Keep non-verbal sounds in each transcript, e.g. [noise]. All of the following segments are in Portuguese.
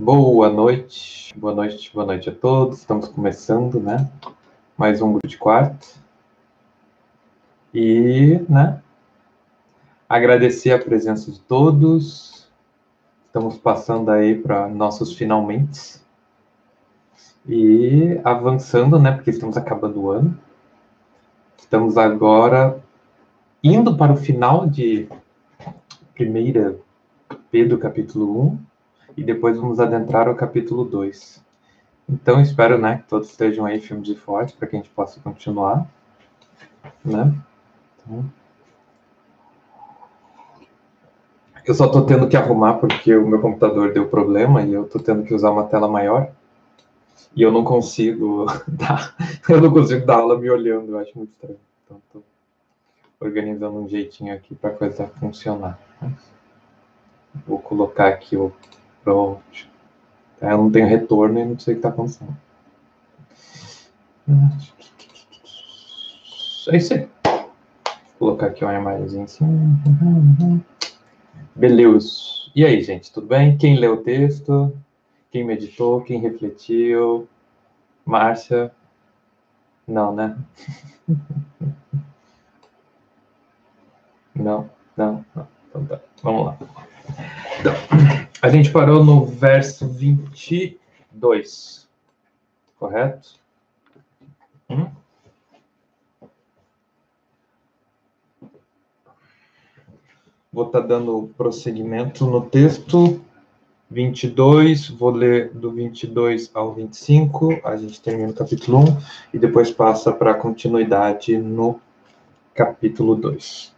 Boa noite, boa noite, boa noite a todos. Estamos começando, né? Mais um grupo de quarto. E, né? Agradecer a presença de todos. Estamos passando aí para nossos finalmente. E avançando, né? Porque estamos acabando o ano. Estamos agora indo para o final de primeira Pedro capítulo 1 e depois vamos adentrar ao capítulo 2. Então, espero né, que todos estejam aí firmes e fortes para que a gente possa continuar. Né? Então, eu só estou tendo que arrumar porque o meu computador deu problema e eu estou tendo que usar uma tela maior. E eu não consigo [laughs] dar, eu não consigo dar aula me olhando, eu acho muito estranho. Então, estou organizando um jeitinho aqui para a coisa funcionar. Vou colocar aqui o Pronto. Eu não tenho retorno e não sei o que está acontecendo. É isso aí. Vou colocar aqui uma imagenzinha assim. Beleza. E aí, gente, tudo bem? Quem leu o texto? Quem meditou? Quem refletiu? Márcia? Não, né? [laughs] Não, não, não. Então tá. Vamos lá. Então, a gente parou no verso 22, correto? Hum? Vou estar tá dando prosseguimento no texto 22, vou ler do 22 ao 25, a gente termina o capítulo 1 e depois passa para a continuidade no capítulo 2.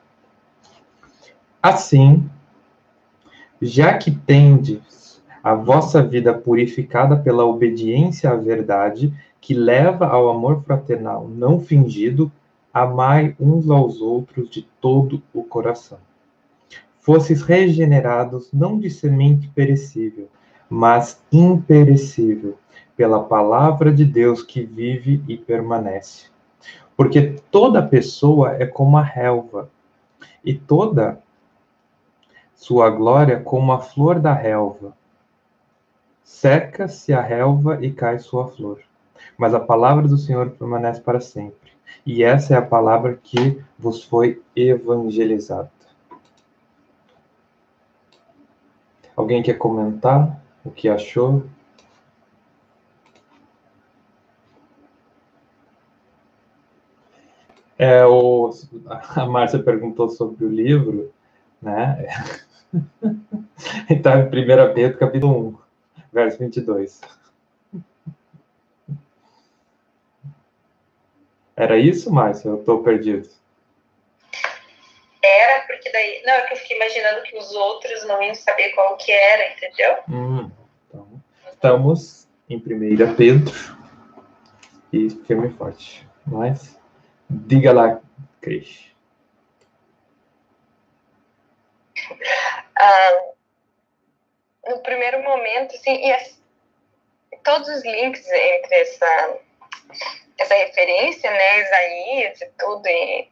Assim, já que tendes a vossa vida purificada pela obediência à verdade, que leva ao amor fraternal não fingido, amai uns aos outros de todo o coração. Fosses regenerados não de semente perecível, mas imperecível, pela palavra de Deus que vive e permanece. Porque toda pessoa é como a relva, e toda sua glória como a flor da relva. Seca-se a relva e cai sua flor. Mas a palavra do Senhor permanece para sempre. E essa é a palavra que vos foi evangelizada. Alguém quer comentar o que achou? É, o, a Márcia perguntou sobre o livro, né? [laughs] [laughs] então, em 1 Pedro, capítulo 1, verso 22. Era isso, Márcia? Eu estou perdido. Era, porque daí. Não, é que eu fiquei imaginando que os outros não iam saber qual que era, entendeu? Hum, então, estamos em 1 Pedro e firme e forte. Mas, diga lá, Cris. Ah, no primeiro momento, assim, e as, todos os links entre essa, essa referência, né, Isaías e tudo, e,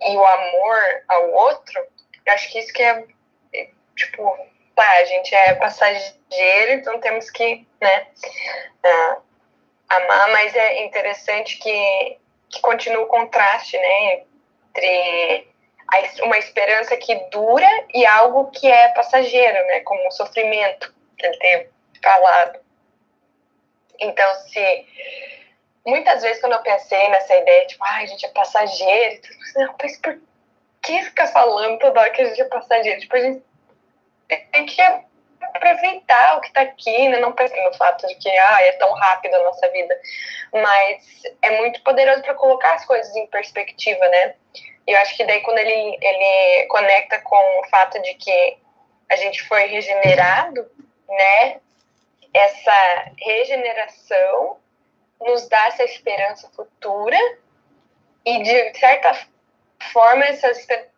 e o amor ao outro, eu acho que isso que é, é tipo, tá, a gente é passageiro, então temos que, né, uh, amar, mas é interessante que, que continua o contraste, né, entre uma esperança que dura e algo que é passageiro, né? Como um sofrimento que ele tem falado. Então, se muitas vezes quando eu pensei nessa ideia, tipo, ah, a gente é passageiro, não, mas por que ficar falando toda hora que a gente é passageiro? Tipo, a gente tem que aproveitar o que está aqui, né? Não pensar no fato de que ah, é tão rápido a nossa vida, mas é muito poderoso para colocar as coisas em perspectiva, né? E eu acho que daí quando ele, ele conecta com o fato de que a gente foi regenerado, né? Essa regeneração nos dá essa esperança futura e de certa forma essa esperança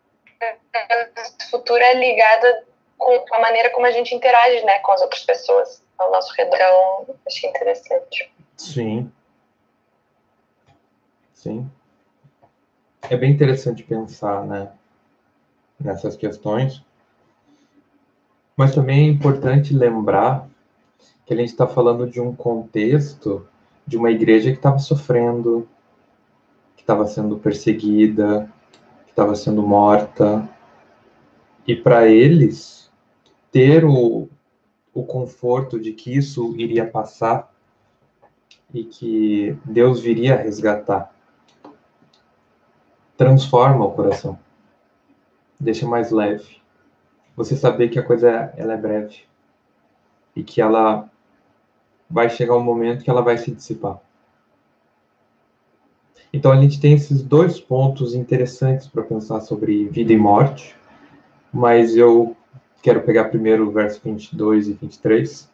futura é ligada com a maneira como a gente interage, né, com as outras pessoas ao nosso redor. Então, achei interessante. Sim. Sim é bem interessante pensar né, nessas questões, mas também é importante lembrar que a gente está falando de um contexto de uma igreja que estava sofrendo, que estava sendo perseguida, que estava sendo morta. E para eles, ter o, o conforto de que isso iria passar e que Deus viria resgatar, transforma o coração, deixa mais leve. Você saber que a coisa ela é breve e que ela vai chegar um momento que ela vai se dissipar. Então a gente tem esses dois pontos interessantes para pensar sobre vida e morte, mas eu quero pegar primeiro o verso 22 e 23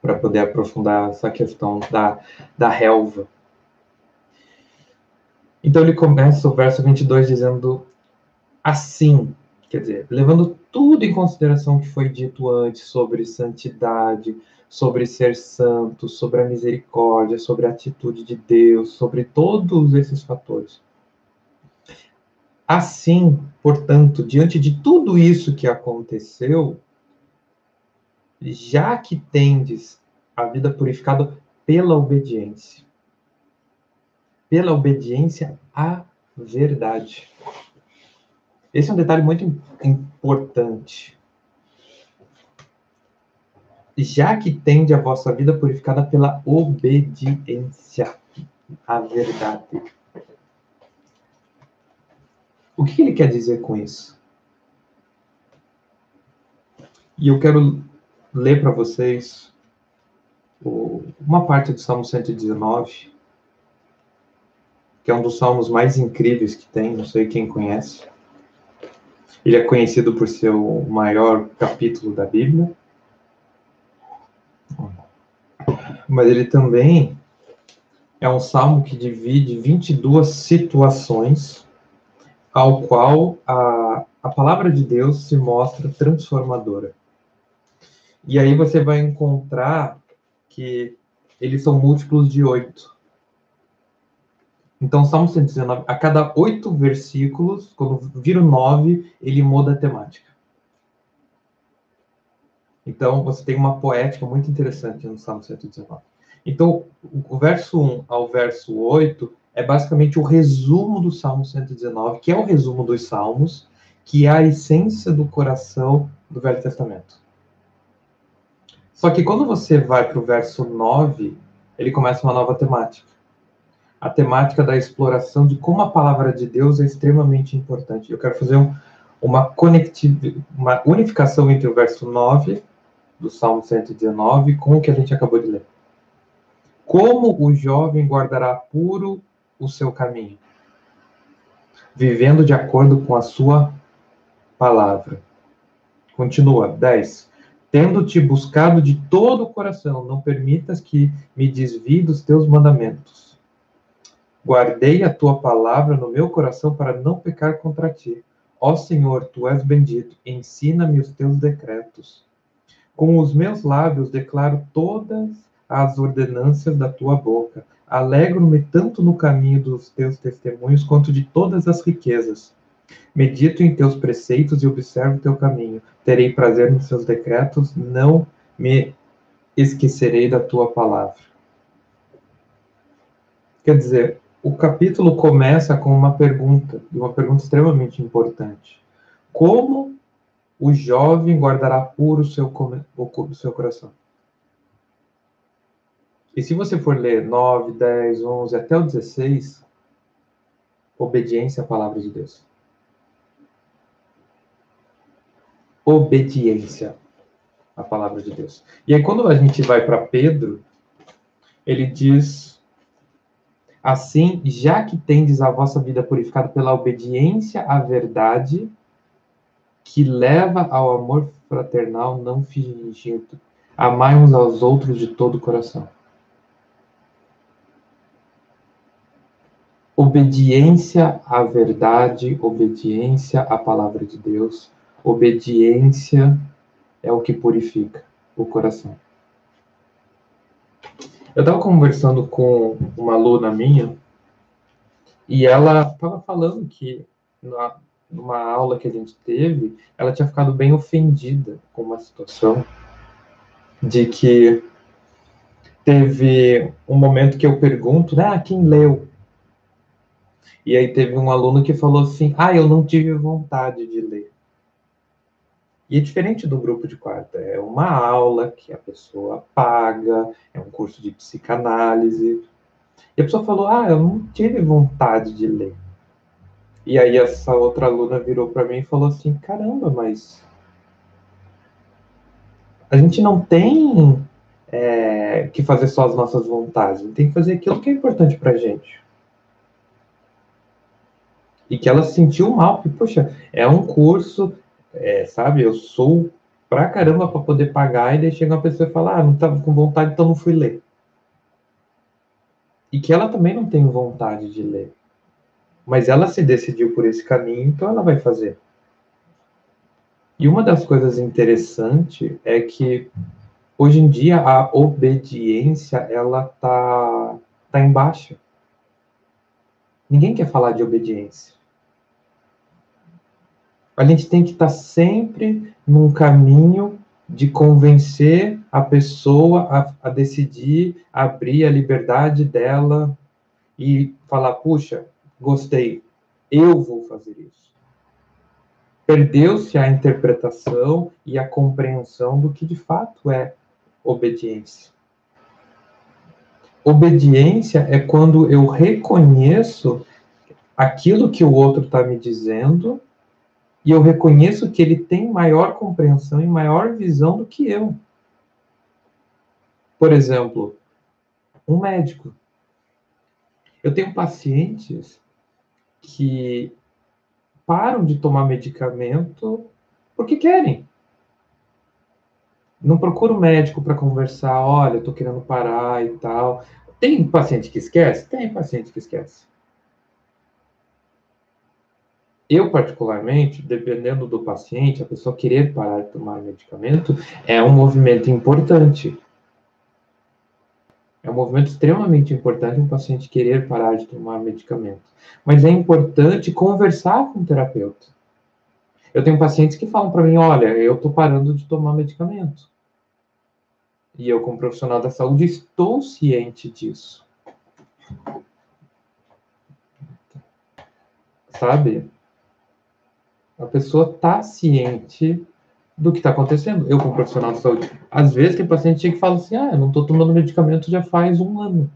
para poder aprofundar essa questão da, da relva. Então ele começa o verso 22 dizendo assim, quer dizer, levando tudo em consideração que foi dito antes sobre santidade, sobre ser santo, sobre a misericórdia, sobre a atitude de Deus, sobre todos esses fatores. Assim, portanto, diante de tudo isso que aconteceu, já que tendes a vida purificada pela obediência, pela obediência à verdade. Esse é um detalhe muito importante já que tende a vossa vida purificada pela obediência à verdade. O que ele quer dizer com isso? E eu quero ler para vocês uma parte do Salmo 119, que é um dos salmos mais incríveis que tem, não sei quem conhece. Ele é conhecido por ser o maior capítulo da Bíblia. mas ele também é um salmo que divide 22 situações ao qual a, a palavra de Deus se mostra transformadora. E aí você vai encontrar que eles são múltiplos de oito. Então, Salmo 119, a cada oito versículos, quando vira o nove, ele muda a temática. Então, você tem uma poética muito interessante no Salmo 119. Então, o verso 1 ao verso 8 é basicamente o resumo do Salmo 119, que é o resumo dos Salmos, que é a essência do coração do Velho Testamento. Só que quando você vai para o verso 9, ele começa uma nova temática. A temática da exploração de como a palavra de Deus é extremamente importante. Eu quero fazer um, uma, uma unificação entre o verso 9 do Salmo 119 com o que a gente acabou de ler. Como o jovem guardará puro o seu caminho? Vivendo de acordo com a sua palavra. Continua, 10. Tendo-te buscado de todo o coração, não permitas que me desvie dos teus mandamentos. Guardei a tua palavra no meu coração para não pecar contra ti. Ó Senhor, tu és bendito, ensina-me os teus decretos. Com os meus lábios declaro todas as ordenanças da tua boca. Alegro-me tanto no caminho dos teus testemunhos quanto de todas as riquezas. Medito em teus preceitos e observo teu caminho. Terei prazer nos seus decretos, não me esquecerei da tua palavra. Quer dizer, o capítulo começa com uma pergunta, e uma pergunta extremamente importante. Como o jovem guardará puro seu, o seu coração. E se você for ler 9, 10, 11 até o 16, obediência à palavra de Deus. Obediência à palavra de Deus. E aí, quando a gente vai para Pedro, ele diz assim: já que tendes a vossa vida purificada pela obediência à verdade, que leva ao amor fraternal não fingido. Amai uns aos outros de todo o coração. Obediência à verdade, obediência à palavra de Deus, obediência é o que purifica o coração. Eu estava conversando com uma aluna minha e ela estava falando que na, numa aula que a gente teve, ela tinha ficado bem ofendida com uma situação de que teve um momento que eu pergunto, ah, quem leu? E aí teve um aluno que falou assim, ah, eu não tive vontade de ler. E é diferente do grupo de quarta, é uma aula que a pessoa paga, é um curso de psicanálise. E a pessoa falou, ah, eu não tive vontade de ler. E aí essa outra aluna virou para mim e falou assim, caramba, mas a gente não tem é, que fazer só as nossas vontades, a gente tem que fazer aquilo que é importante para gente. E que ela se sentiu mal, porque, poxa, é um curso, é, sabe, eu sou pra caramba para poder pagar, e daí chega uma pessoa e fala, ah, não estava com vontade, então não fui ler. E que ela também não tem vontade de ler. Mas ela se decidiu por esse caminho, então ela vai fazer. E uma das coisas interessantes é que hoje em dia a obediência ela tá tá em baixa. Ninguém quer falar de obediência. A gente tem que estar tá sempre num caminho de convencer a pessoa a, a decidir abrir a liberdade dela e falar, puxa, gostei, eu vou fazer isso. Perdeu-se a interpretação e a compreensão do que de fato é obediência. Obediência é quando eu reconheço aquilo que o outro está me dizendo e eu reconheço que ele tem maior compreensão e maior visão do que eu. Por exemplo, um médico. Eu tenho pacientes que param de tomar medicamento porque querem. Não procura o médico para conversar, olha, eu tô querendo parar e tal. Tem paciente que esquece? Tem paciente que esquece. Eu, particularmente, dependendo do paciente, a pessoa querer parar de tomar medicamento é um movimento importante. É um movimento extremamente importante um paciente querer parar de tomar medicamento. Mas é importante conversar com o terapeuta. Eu tenho pacientes que falam para mim: olha, eu estou parando de tomar medicamento. E eu, como profissional da saúde, estou ciente disso. Sabe? A pessoa está ciente do que está acontecendo. Eu, como profissional de saúde, às vezes tem paciente que fala assim: ah, eu não estou tomando medicamento já faz um ano.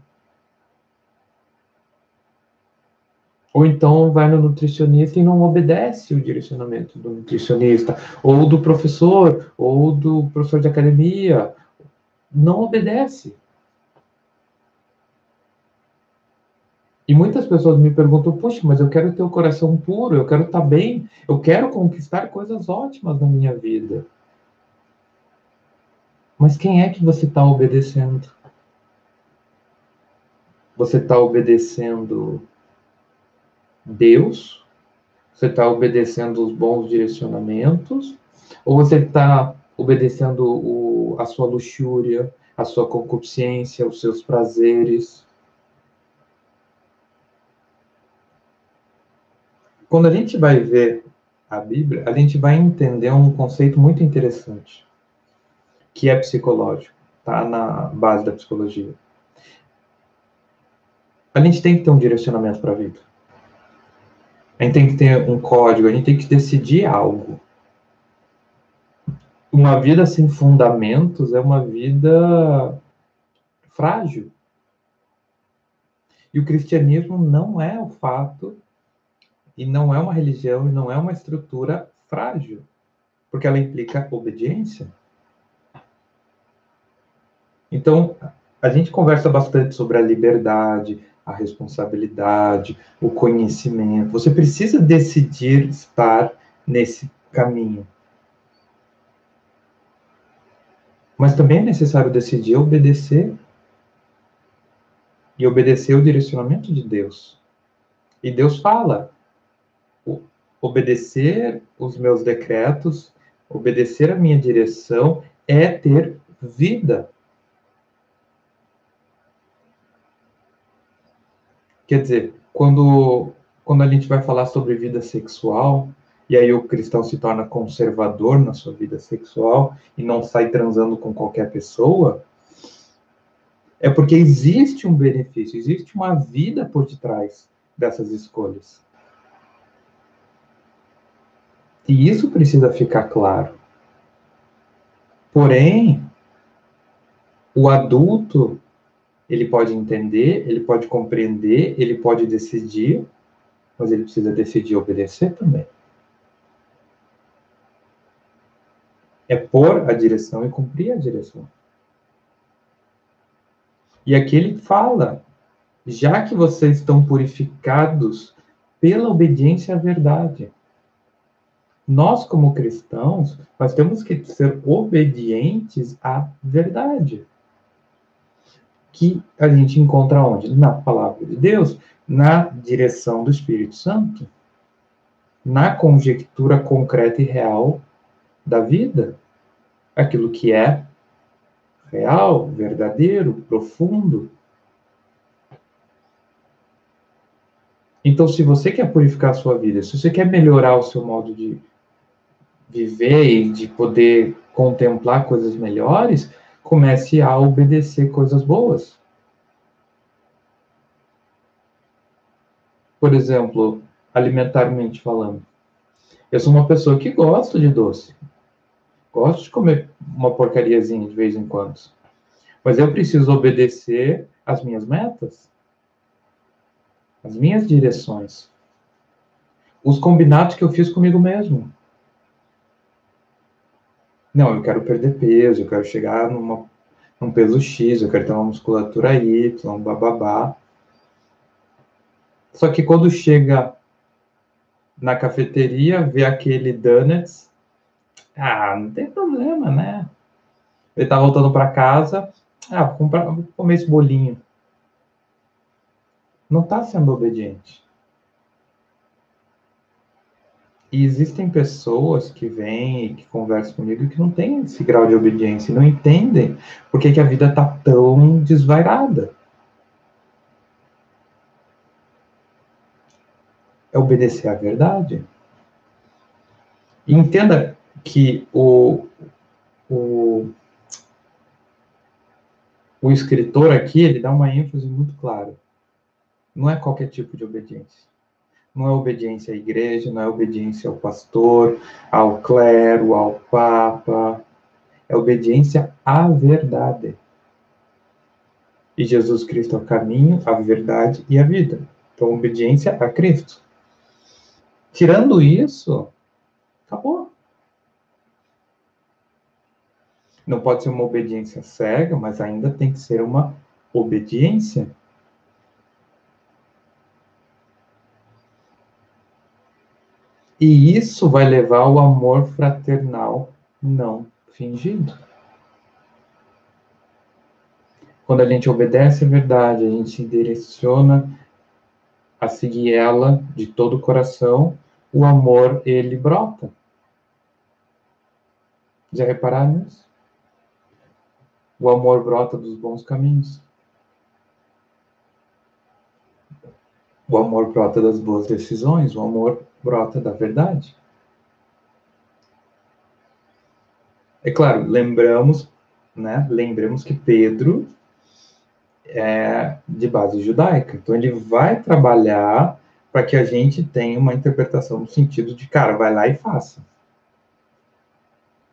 Ou então vai no nutricionista e não obedece o direcionamento do nutricionista, ou do professor, ou do professor de academia. Não obedece. E muitas pessoas me perguntam: puxa, mas eu quero ter o coração puro, eu quero estar bem, eu quero conquistar coisas ótimas na minha vida. Mas quem é que você está obedecendo? Você está obedecendo Deus? Você está obedecendo os bons direcionamentos? Ou você está obedecendo o, a sua luxúria, a sua concupiscência, os seus prazeres? Quando a gente vai ver a Bíblia, a gente vai entender um conceito muito interessante, que é psicológico, tá na base da psicologia. A gente tem que ter um direcionamento para a vida. A gente tem que ter um código, a gente tem que decidir algo. Uma vida sem fundamentos é uma vida frágil. E o cristianismo não é o fato e não é uma religião e não é uma estrutura frágil, porque ela implica obediência. Então, a gente conversa bastante sobre a liberdade, a responsabilidade, o conhecimento. Você precisa decidir estar nesse caminho. Mas também é necessário decidir obedecer e obedecer o direcionamento de Deus. E Deus fala: obedecer os meus decretos, obedecer a minha direção, é ter vida. Quer dizer, quando, quando a gente vai falar sobre vida sexual, e aí o cristão se torna conservador na sua vida sexual e não sai transando com qualquer pessoa, É porque existe um benefício, existe uma vida por detrás dessas escolhas. E isso precisa ficar claro. Porém, o adulto, ele pode entender, ele pode compreender, ele pode decidir, mas ele precisa decidir obedecer também. É pôr a direção e cumprir a direção. E aqui ele fala: já que vocês estão purificados pela obediência à verdade nós como cristãos, nós temos que ser obedientes à verdade. Que a gente encontra onde? Na palavra de Deus, na direção do Espírito Santo, na conjectura concreta e real da vida, aquilo que é real, verdadeiro, profundo. Então, se você quer purificar a sua vida, se você quer melhorar o seu modo de viver e de poder contemplar coisas melhores, comece a obedecer coisas boas. Por exemplo, alimentarmente falando. Eu sou uma pessoa que gosta de doce. Gosto de comer uma porcariazinha de vez em quando. Mas eu preciso obedecer às minhas metas, às minhas direções, os combinados que eu fiz comigo mesmo. Não, eu quero perder peso, eu quero chegar numa, num peso X, eu quero ter uma musculatura Y, bababá. Só que quando chega na cafeteria, vê aquele donuts, ah, não tem problema, né? Ele tá voltando para casa, ah, vou, vou comer esse bolinho. Não está sendo obediente. E existem pessoas que vêm e que conversam comigo que não têm esse grau de obediência, não entendem por que, que a vida está tão desvairada. É obedecer à verdade. E entenda que o, o, o escritor aqui, ele dá uma ênfase muito clara. Não é qualquer tipo de obediência não é obediência à igreja, não é obediência ao pastor, ao clero, ao papa, é obediência à verdade. E Jesus Cristo é o caminho, a verdade e a vida. Então, obediência a Cristo. Tirando isso, acabou. Não pode ser uma obediência cega, mas ainda tem que ser uma obediência. E isso vai levar ao amor fraternal não fingido. Quando a gente obedece a verdade, a gente se direciona a seguir ela de todo o coração, o amor ele brota. Já repararam nisso? O amor brota dos bons caminhos. O amor brota das boas decisões, o amor brota da verdade. É claro, lembramos, né? Lembremos que Pedro é de base judaica, então ele vai trabalhar para que a gente tenha uma interpretação no sentido de, cara, vai lá e faça.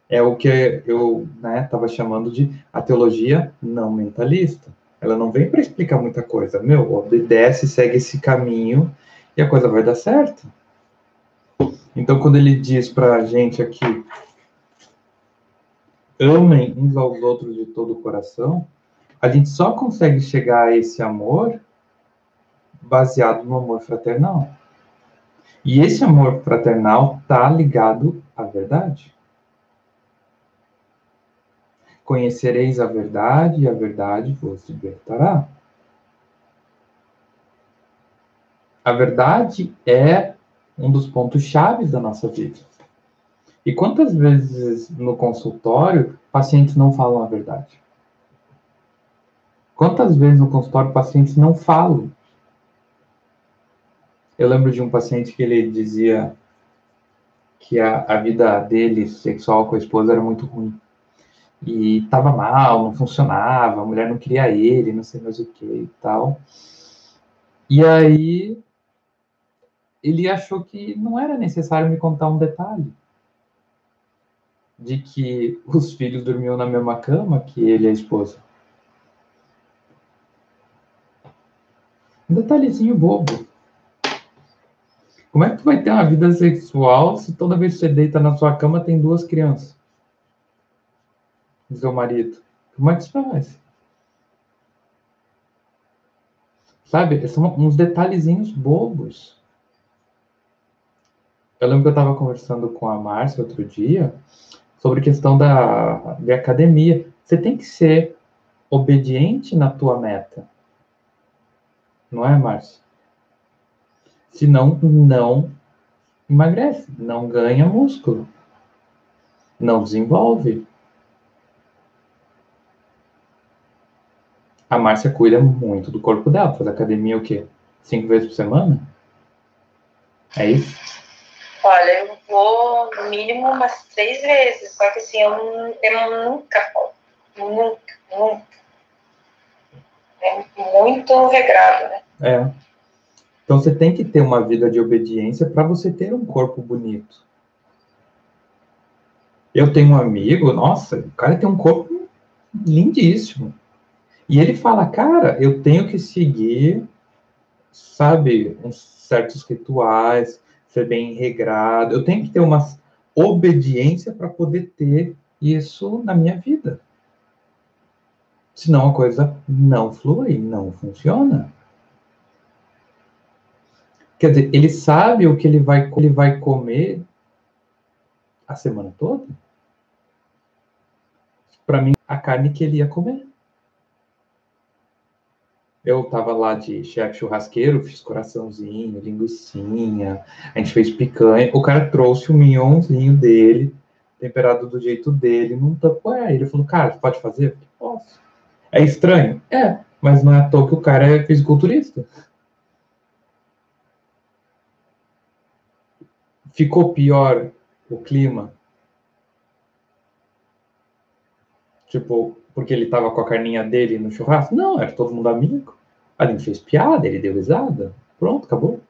É o que eu estava né, chamando de a teologia não mentalista. Ela não vem para explicar muita coisa. Meu, obedece, segue esse caminho e a coisa vai dar certo. Então, quando ele diz para a gente aqui, amem uns aos outros de todo o coração, a gente só consegue chegar a esse amor baseado no amor fraternal. E esse amor fraternal está ligado à verdade. Conhecereis a verdade e a verdade vos libertará. A verdade é um dos pontos chaves da nossa vida. E quantas vezes no consultório pacientes não falam a verdade? Quantas vezes no consultório pacientes não falam? Eu lembro de um paciente que ele dizia que a, a vida dele sexual com a esposa era muito ruim. e estava mal, não funcionava, a mulher não queria ele, não sei mais o que e tal. E aí ele achou que não era necessário me contar um detalhe de que os filhos dormiam na mesma cama que ele e a esposa. Um detalhezinho bobo. Como é que tu vai ter uma vida sexual se toda vez que você deita na sua cama tem duas crianças? Do seu marido. Como é que você faz? Sabe? São uns detalhezinhos bobos. Eu lembro que eu estava conversando com a Márcia outro dia sobre questão da de academia. Você tem que ser obediente na tua meta. Não é, Márcia? Senão, não emagrece, não ganha músculo, não desenvolve. A Márcia cuida muito do corpo dela, faz academia o quê? Cinco vezes por semana? É isso? Olha, eu vou no mínimo umas três vezes, só que assim, eu, eu nunca, nunca, nunca. É muito regrado, né? É. Então você tem que ter uma vida de obediência para você ter um corpo bonito. Eu tenho um amigo, nossa, o cara tem um corpo lindíssimo. E ele fala, cara, eu tenho que seguir, sabe, uns certos rituais, ser bem regrado. Eu tenho que ter uma obediência para poder ter isso na minha vida. Senão a coisa não flui, não funciona. Quer dizer, ele sabe o que ele vai, ele vai comer a semana toda? Para mim, a carne que ele ia comer. Eu tava lá de chefe churrasqueiro, fiz coraçãozinho, linguiçinha, a gente fez picanha. O cara trouxe o mignonzinho dele, temperado do jeito dele, num tapoé. Ele falou, cara, pode fazer? Posso. É estranho? É, mas não é à toa que o cara é fisiculturista. Ficou pior o clima? Tipo, porque ele tava com a carninha dele no churrasco? Não, era todo mundo amigo. A gente fez piada, ele deu risada. Pronto, acabou.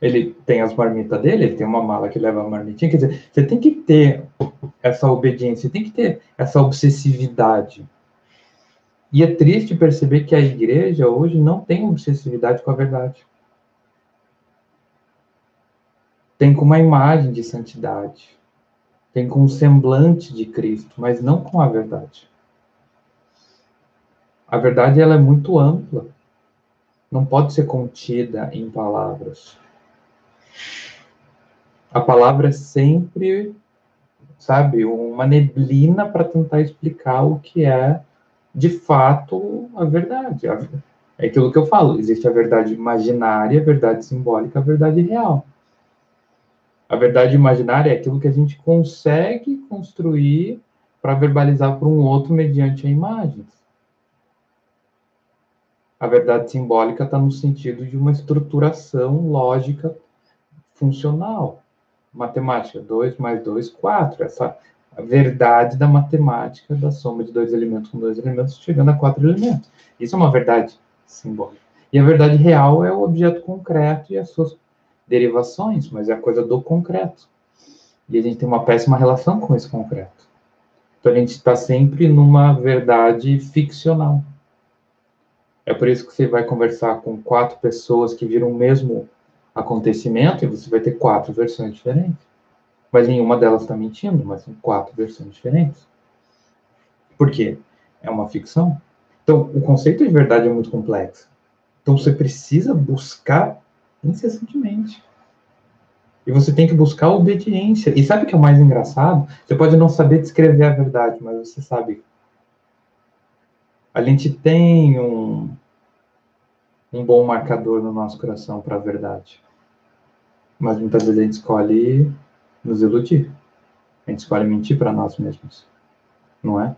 Ele tem as marmitas dele, ele tem uma mala que leva a marmitinha. Quer dizer, você tem que ter essa obediência, tem que ter essa obsessividade. E é triste perceber que a igreja hoje não tem obsessividade com a verdade. Tem com uma imagem de santidade tem com um semblante de Cristo, mas não com a verdade. A verdade ela é muito ampla, não pode ser contida em palavras. A palavra é sempre, sabe, uma neblina para tentar explicar o que é de fato a verdade. É aquilo que eu falo: existe a verdade imaginária, a verdade simbólica, a verdade real. A verdade imaginária é aquilo que a gente consegue construir para verbalizar para um outro mediante imagens. A verdade simbólica está no sentido de uma estruturação lógica funcional. Matemática, 2 mais 2, 4. Essa verdade da matemática da soma de dois elementos com dois elementos chegando a quatro elementos. Isso é uma verdade simbólica. E a verdade real é o objeto concreto e as suas derivações, mas é a coisa do concreto. E a gente tem uma péssima relação com esse concreto. Então a gente está sempre numa verdade ficcional. É por isso que você vai conversar com quatro pessoas que viram o mesmo acontecimento e você vai ter quatro versões diferentes. Mas nenhuma delas está mentindo, mas são quatro versões diferentes. Por quê? É uma ficção. Então, o conceito de verdade é muito complexo. Então, você precisa buscar incessantemente. E você tem que buscar obediência. E sabe o que é o mais engraçado? Você pode não saber descrever a verdade, mas você sabe. A gente tem um, um bom marcador no nosso coração para a verdade. Mas muitas vezes a gente escolhe nos iludir. A gente escolhe mentir para nós mesmos. Não é?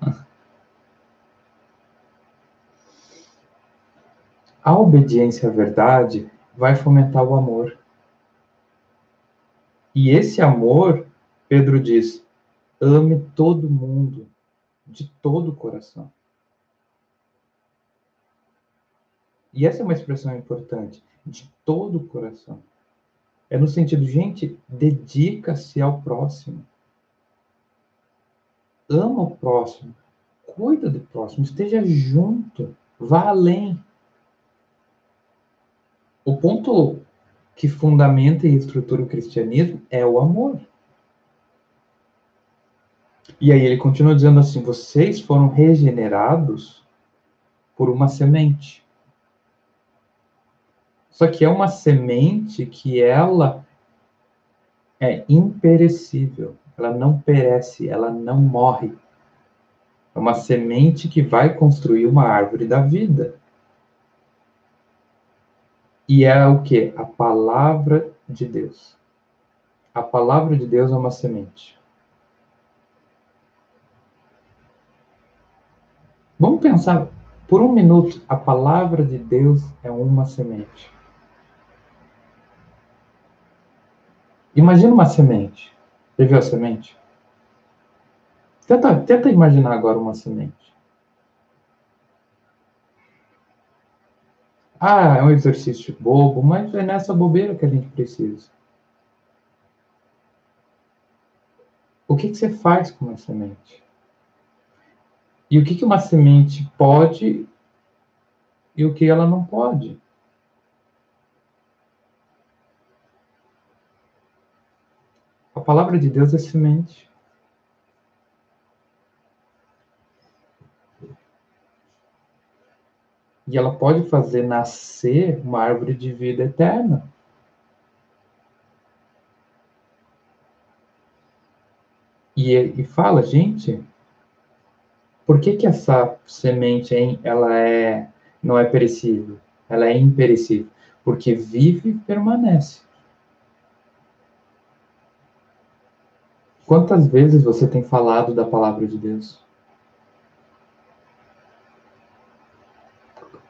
A obediência à verdade vai fomentar o amor. E esse amor, Pedro diz, ame todo mundo de todo o coração. E essa é uma expressão importante, de todo o coração. É no sentido, gente, dedica-se ao próximo. Ama o próximo. Cuida do próximo. Esteja junto. Vá além. O ponto que fundamenta e estrutura o cristianismo é o amor. E aí ele continua dizendo assim: vocês foram regenerados por uma semente. Só que é uma semente que ela é imperecível, ela não perece, ela não morre. É uma semente que vai construir uma árvore da vida. E é o que? A palavra de Deus. A palavra de Deus é uma semente. Vamos pensar por um minuto: a palavra de Deus é uma semente. Imagina uma semente. Você viu a semente? Tenta, tenta imaginar agora uma semente. Ah, é um exercício bobo, mas é nessa bobeira que a gente precisa. O que, que você faz com uma semente? E o que, que uma semente pode e o que ela não pode? A palavra de Deus é semente. E ela pode fazer nascer uma árvore de vida eterna. E, e fala, gente, por que, que essa semente hein, ela é, não é perecível? Ela é imperecível. Porque vive e permanece. Quantas vezes você tem falado da palavra de Deus?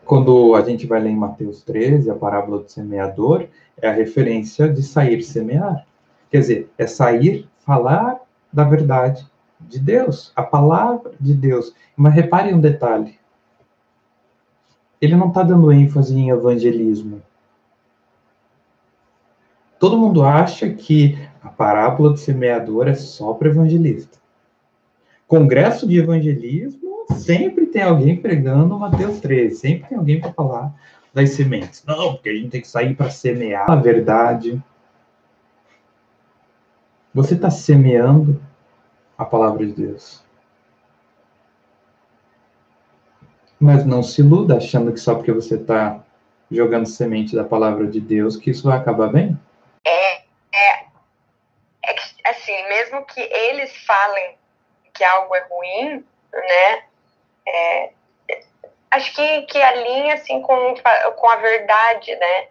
Quando a gente vai ler em Mateus 13, a parábola do semeador, é a referência de sair semear. Quer dizer, é sair, falar da verdade de Deus, a palavra de Deus. Mas repare um detalhe. Ele não está dando ênfase em evangelismo. Todo mundo acha que a parábola do semeador é só para evangelista. Congresso de evangelismo, sempre tem alguém pregando Mateus 13, sempre tem alguém para falar das sementes. Não, porque a gente tem que sair para semear a verdade. Você está semeando a palavra de Deus. Mas não se iluda achando que só porque você está jogando semente da palavra de Deus que isso vai acabar bem. mesmo que eles falem que algo é ruim, né? É, acho que, que alinha assim com, com a verdade, né?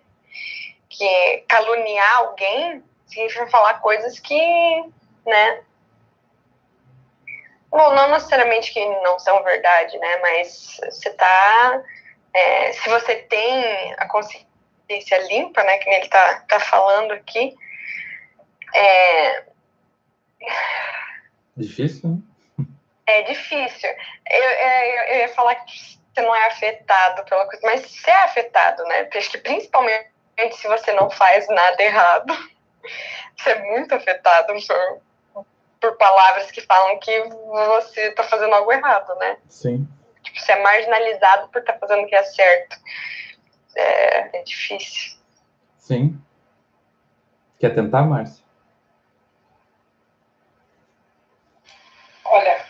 Que caluniar alguém significa falar coisas que, né? Bom, não necessariamente que não são verdade, né? Mas você tá. É, se você tem a consciência limpa, né? Que ele tá, tá falando aqui, é, Difícil, né? É difícil. Eu, eu, eu, ia falar que você não é afetado pela coisa, mas você é afetado, né? Porque acho que principalmente se você não faz nada errado, [laughs] você é muito afetado por, por palavras que falam que você está fazendo algo errado, né? Sim. Tipo, você é marginalizado por estar tá fazendo o que é certo. É, é difícil. Sim. Quer tentar, Márcia? Olha,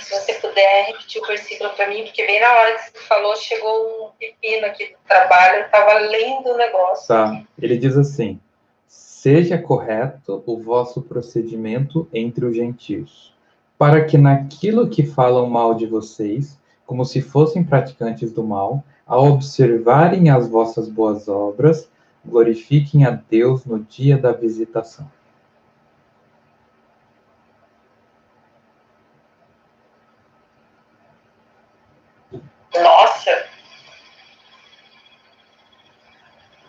se você puder repetir o versículo para mim, porque bem na hora que você falou, chegou um pepino aqui do trabalho, eu estava lendo o negócio. Tá, ele diz assim: Seja correto o vosso procedimento entre os gentios, para que naquilo que falam mal de vocês, como se fossem praticantes do mal, ao observarem as vossas boas obras, glorifiquem a Deus no dia da visitação. Nossa!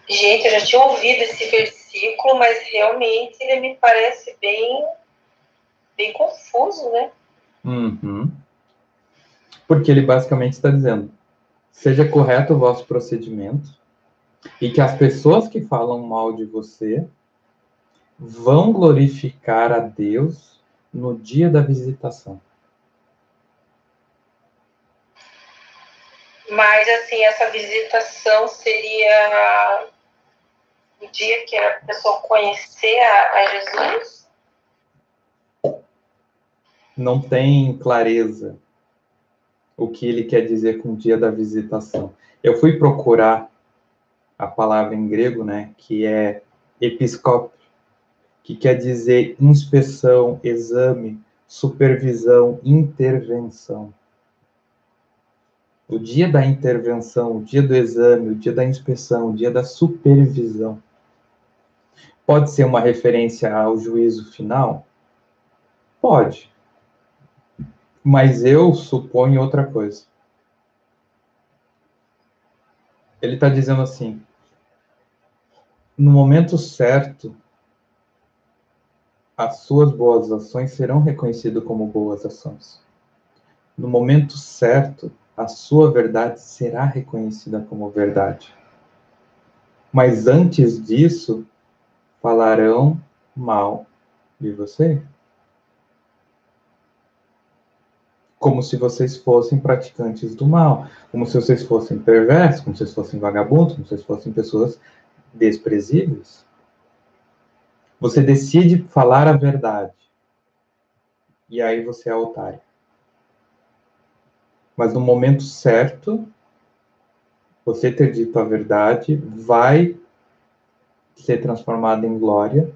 Gente, eu já tinha ouvido esse versículo, mas realmente ele me parece bem, bem confuso, né? Uhum. Porque ele basicamente está dizendo: seja correto o vosso procedimento e que as pessoas que falam mal de você vão glorificar a Deus no dia da visitação. Mas, assim, essa visitação seria o dia que a pessoa conhecer a, a Jesus? Não tem clareza o que ele quer dizer com o dia da visitação. Eu fui procurar a palavra em grego, né, que é episcópio, que quer dizer inspeção, exame, supervisão, intervenção o dia da intervenção, o dia do exame, o dia da inspeção, o dia da supervisão. Pode ser uma referência ao juízo final? Pode. Mas eu suponho outra coisa. Ele está dizendo assim: no momento certo, as suas boas ações serão reconhecidas como boas ações. No momento certo, a sua verdade será reconhecida como verdade. Mas antes disso, falarão mal de você. Como se vocês fossem praticantes do mal, como se vocês fossem perversos, como se vocês fossem vagabundos, como se vocês fossem pessoas desprezíveis. Você decide falar a verdade. E aí você é otário mas no momento certo, você ter dito a verdade vai ser transformado em glória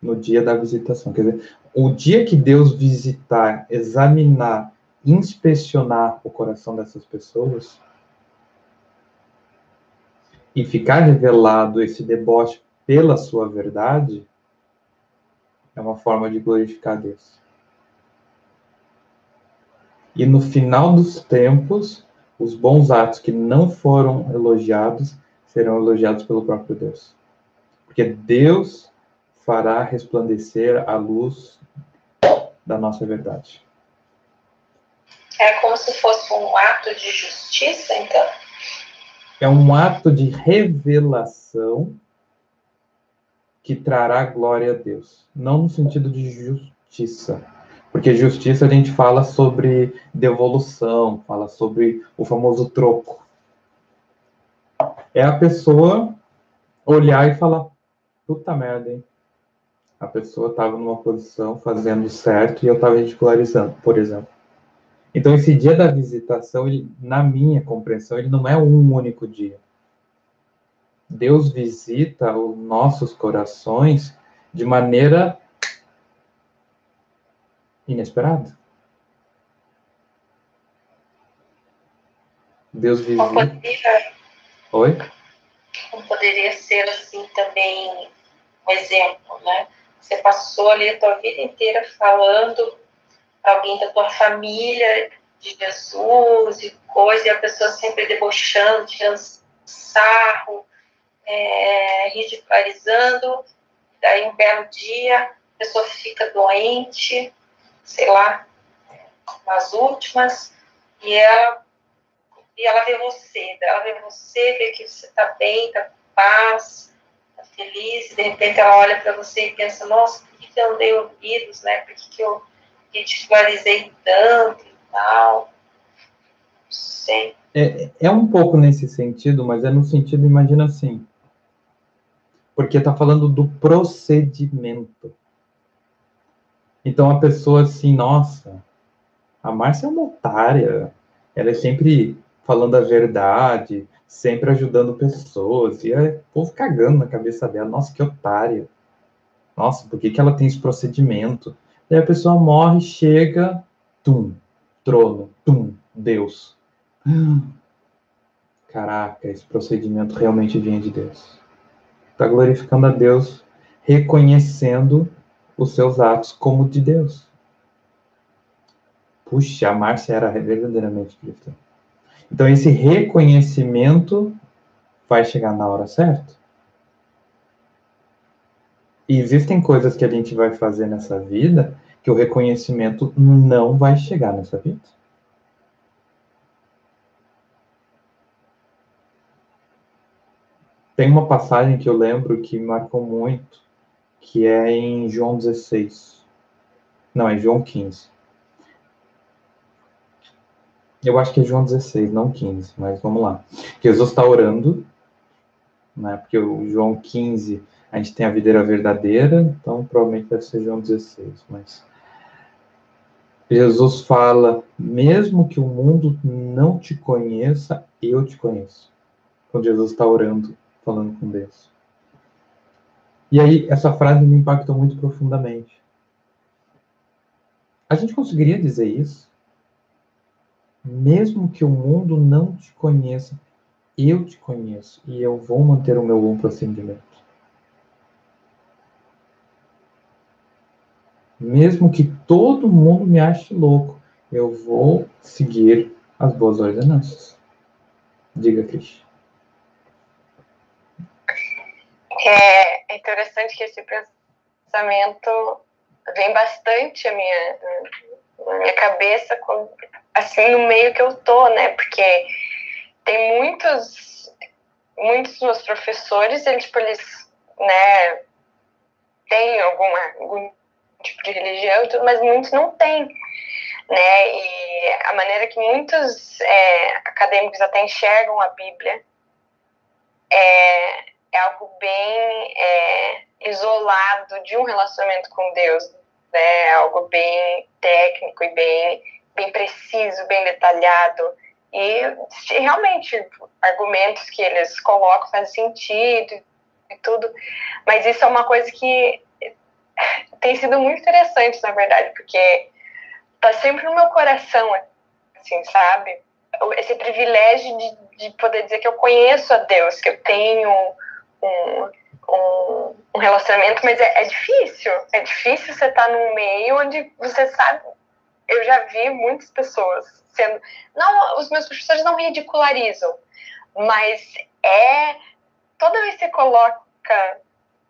no dia da visitação. Quer dizer, o dia que Deus visitar, examinar, inspecionar o coração dessas pessoas e ficar revelado esse deboche pela sua verdade, é uma forma de glorificar Deus. E no final dos tempos, os bons atos que não foram elogiados serão elogiados pelo próprio Deus. Porque Deus fará resplandecer a luz da nossa verdade. É como se fosse um ato de justiça, então? É um ato de revelação que trará glória a Deus. Não no sentido de justiça, porque justiça a gente fala sobre devolução, fala sobre o famoso troco. É a pessoa olhar e falar: puta merda, hein? A pessoa estava numa posição fazendo certo e eu estava ridicularizando, por exemplo. Então, esse dia da visitação, ele, na minha compreensão, ele não é um único dia. Deus visita os nossos corações de maneira inesperado. Deus visita. Poderia, Oi? Não poderia ser assim também um exemplo, né? Você passou ali a tua vida inteira falando para alguém da tua família de Jesus e coisa, e a pessoa sempre debochando, tirando sarro, é, ridicularizando. Daí um belo dia a pessoa fica doente, sei lá, nas últimas, e ela, e ela vê você, ela vê você, vê que você está bem, está com paz, está feliz, e de repente ela olha para você e pensa, nossa, por que, que eu dei ouvidos, né? Por que, que eu ridicularizei tanto e tal? Não sei. É, é um pouco nesse sentido, mas é no sentido, imagina assim, porque está falando do procedimento. Então a pessoa assim, nossa, a Márcia é uma otária. Ela é sempre falando a verdade, sempre ajudando pessoas. E é o povo cagando na cabeça dela. Nossa, que otária. Nossa, por que, que ela tem esse procedimento? Daí a pessoa morre, chega, tum, trono, tum, Deus. Caraca, esse procedimento realmente vinha de Deus. Está glorificando a Deus, reconhecendo os seus atos como de Deus. Puxa, a Márcia era verdadeiramente cristã. Então, esse reconhecimento vai chegar na hora certa. E existem coisas que a gente vai fazer nessa vida que o reconhecimento não vai chegar nessa vida. Tem uma passagem que eu lembro que marcou muito, que é em João 16. Não, é João 15. Eu acho que é João 16, não 15, mas vamos lá. Jesus está orando, né? Porque o João 15 a gente tem a videira verdadeira, então provavelmente deve ser João 16, mas Jesus fala: mesmo que o mundo não te conheça, eu te conheço. Quando Jesus está orando falando com Deus. E aí, essa frase me impactou muito profundamente. A gente conseguiria dizer isso? Mesmo que o mundo não te conheça, eu te conheço e eu vou manter o meu bom procedimento. Mesmo que todo mundo me ache louco, eu vou seguir as boas ordenanças. Diga, Cristian. É interessante que esse pensamento vem bastante à minha, minha cabeça, assim, no meio que eu tô, né? Porque tem muitos, muitos dos meus professores, eles, tipo, eles, né, têm alguma, algum tipo de religião, mas muitos não têm, né? E a maneira que muitos é, acadêmicos até enxergam a Bíblia é, é algo bem é, isolado de um relacionamento com Deus, né? É algo bem técnico e bem, bem preciso, bem detalhado. E realmente, argumentos que eles colocam fazem sentido e tudo, mas isso é uma coisa que tem sido muito interessante, na verdade, porque tá sempre no meu coração, assim, sabe? Esse privilégio de, de poder dizer que eu conheço a Deus, que eu tenho um, um, um relacionamento, mas é, é, difícil. É difícil você estar tá num meio onde você sabe. Eu já vi muitas pessoas sendo. Não, os meus professores não ridicularizam, mas é. Toda vez que você coloca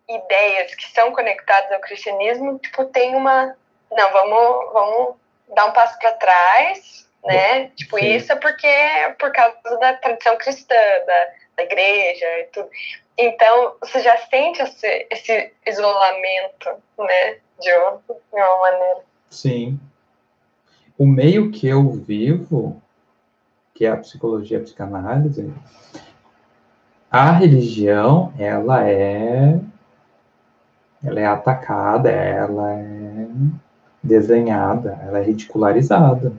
ideias que são conectadas ao cristianismo, tipo, tem uma. Não, vamos, vamos dar um passo para trás, né? Tipo, Sim. isso é porque por causa da tradição cristã, da, da igreja e tudo. Então, você já sente esse, esse isolamento, né? De uma, de uma maneira. Sim. O meio que eu vivo, que é a psicologia, a psicanálise, a religião, ela é ela é atacada, ela é desenhada, ela é ridicularizada.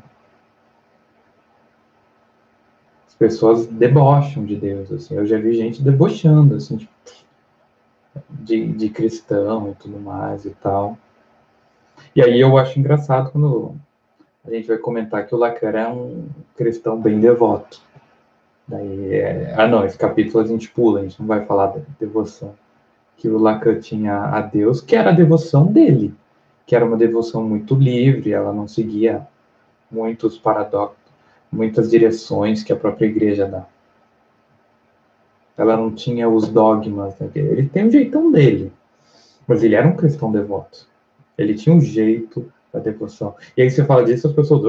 As pessoas debocham de Deus, assim. Eu já vi gente debochando, assim, tipo, de, de cristão e tudo mais e tal. E aí eu acho engraçado quando a gente vai comentar que o Lacan é um cristão bem devoto. Daí, é... ah não, esse capítulo a gente pula, a gente não vai falar da devoção que o Lacan tinha a Deus, que era a devoção dele, que era uma devoção muito livre, ela não seguia muitos paradoxos, muitas direções que a própria igreja dá. Ela não tinha os dogmas, né? ele tem um jeitão dele, mas ele era um cristão devoto. Ele tinha um jeito da devoção. E aí você fala disso, as pessoas.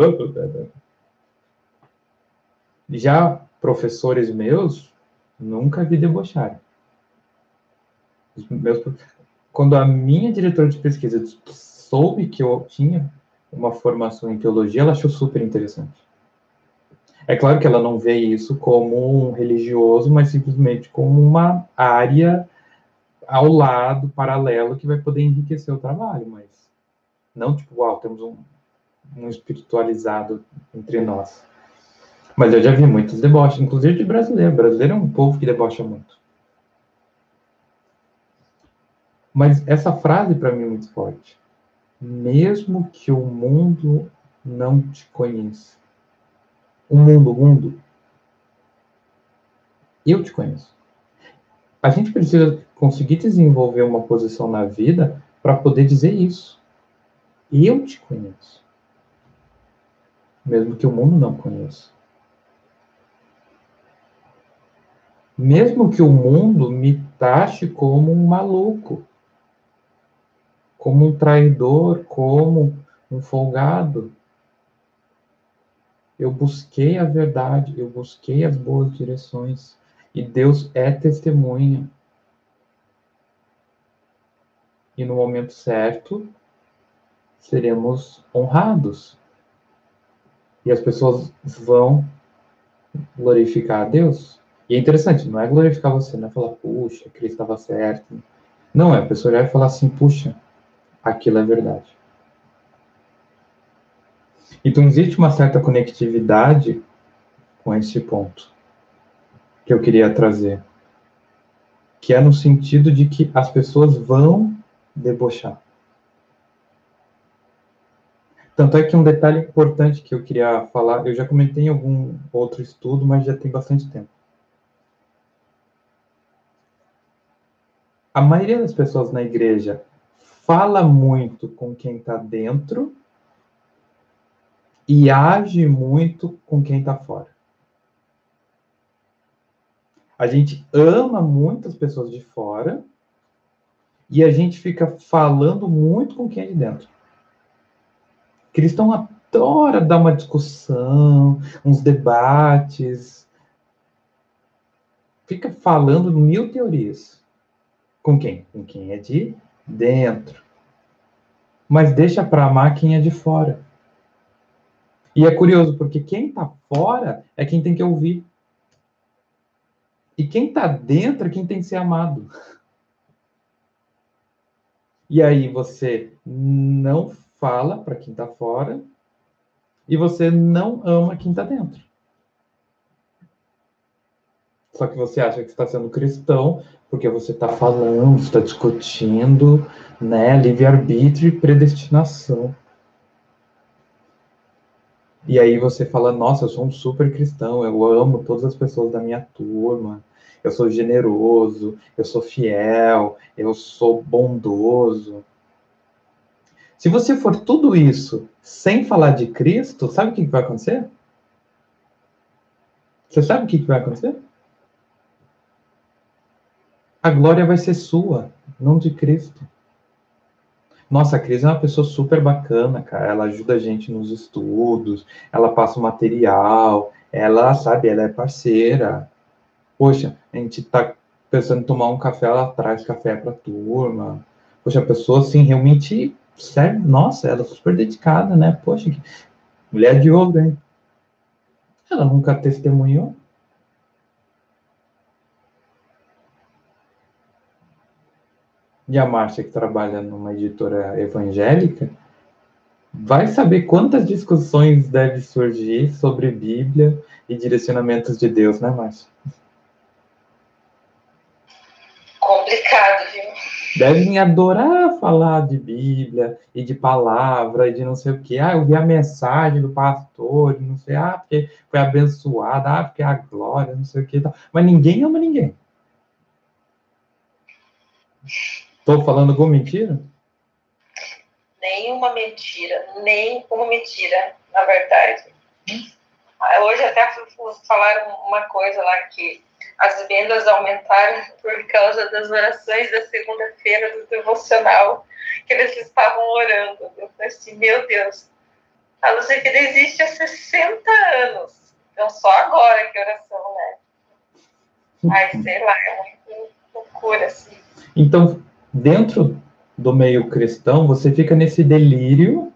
Já professores meus, nunca vi debocharem meus, quando a minha diretora de pesquisa soube que eu tinha uma formação em teologia, ela achou super interessante. É claro que ela não vê isso como um religioso, mas simplesmente como uma área ao lado, paralelo, que vai poder enriquecer o trabalho, mas não tipo, uau, temos um, um espiritualizado entre nós. Mas eu já vi muitos deboches, inclusive de brasileiro. O brasileiro é um povo que debocha muito. Mas essa frase para mim é muito forte. Mesmo que o mundo não te conheça. O mundo, o mundo. Eu te conheço. A gente precisa conseguir desenvolver uma posição na vida para poder dizer isso. Eu te conheço. Mesmo que o mundo não conheça. Mesmo que o mundo me taxe como um maluco como um traidor, como um folgado. Eu busquei a verdade, eu busquei as boas direções. E Deus é testemunha. E no momento certo, seremos honrados. E as pessoas vão glorificar a Deus. E é interessante, não é glorificar você, não é falar, puxa, Cristo estava certo. Não, é a pessoa já vai falar assim, puxa, aquilo é verdade. Então, existe uma certa conectividade com esse ponto que eu queria trazer, que é no sentido de que as pessoas vão debochar. Tanto é que um detalhe importante que eu queria falar, eu já comentei em algum outro estudo, mas já tem bastante tempo. A maioria das pessoas na igreja fala muito com quem está dentro e age muito com quem está fora. A gente ama muitas pessoas de fora e a gente fica falando muito com quem é de dentro. Cristão adora dar uma discussão, uns debates, fica falando mil teorias. Com quem? Com quem é de dentro. Mas deixa para amar quem é de fora. E é curioso, porque quem está fora é quem tem que ouvir. E quem está dentro é quem tem que ser amado. E aí você não fala para quem está fora e você não ama quem está dentro. Só que você acha que está sendo cristão porque você está falando, está discutindo, né, livre-arbítrio e predestinação. E aí você fala, nossa, eu sou um super cristão, eu amo todas as pessoas da minha turma, eu sou generoso, eu sou fiel, eu sou bondoso. Se você for tudo isso sem falar de Cristo, sabe o que vai acontecer? Você sabe o que vai acontecer? A glória vai ser sua, não de Cristo. Nossa, a Cris é uma pessoa super bacana, cara. Ela ajuda a gente nos estudos, ela passa o material, ela, sabe, ela é parceira. Poxa, a gente tá pensando em tomar um café, ela traz café pra turma. Poxa, a pessoa, assim, realmente serve. Nossa, ela é super dedicada, né? Poxa, que mulher de ouro, hein? Ela nunca testemunhou. E a Márcia, que trabalha numa editora evangélica, vai saber quantas discussões devem surgir sobre Bíblia e direcionamentos de Deus, né, Márcia? Complicado, viu? Devem adorar falar de Bíblia e de palavra e de não sei o que. Ah, eu vi a mensagem do pastor, não sei, ah, porque foi abençoada, ah, porque é a glória, não sei o que. Mas ninguém ama ninguém. Estou falando alguma mentira? Nenhuma mentira, nem uma mentira, na verdade. Ah, hoje até falaram uma coisa lá que as vendas aumentaram [laughs] por causa das orações da segunda-feira do devocional que eles estavam orando. Eu falei assim, meu Deus, a luz da vida existe há 60 anos. Então só agora que oração, né? Ai, sei lá, é uma loucura, assim. Então, dentro do meio cristão, você fica nesse delírio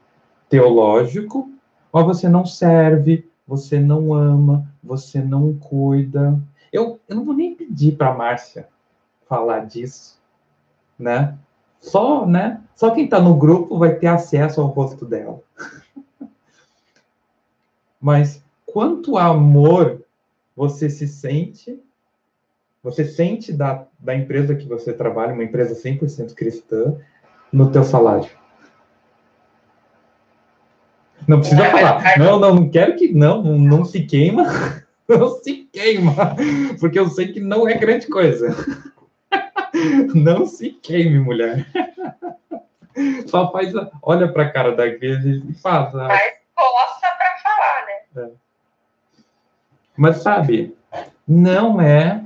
teológico, mas você não serve, você não ama, você não cuida. Eu, eu não vou nem pedir para Márcia falar disso, né? Só, né? Só quem está no grupo vai ter acesso ao rosto dela. [laughs] Mas quanto amor você se sente você sente da, da empresa que você trabalha, uma empresa 100% cristã, no teu salário. Não precisa é, falar. Não, não, não quero que não, não, se queima. [laughs] Não se queima, porque eu sei que não é grande coisa. [laughs] Não se queime, mulher. [laughs] Só faz, a, olha para a cara da igreja e faz. A... Mas possa para falar, né? É. Mas sabe, não é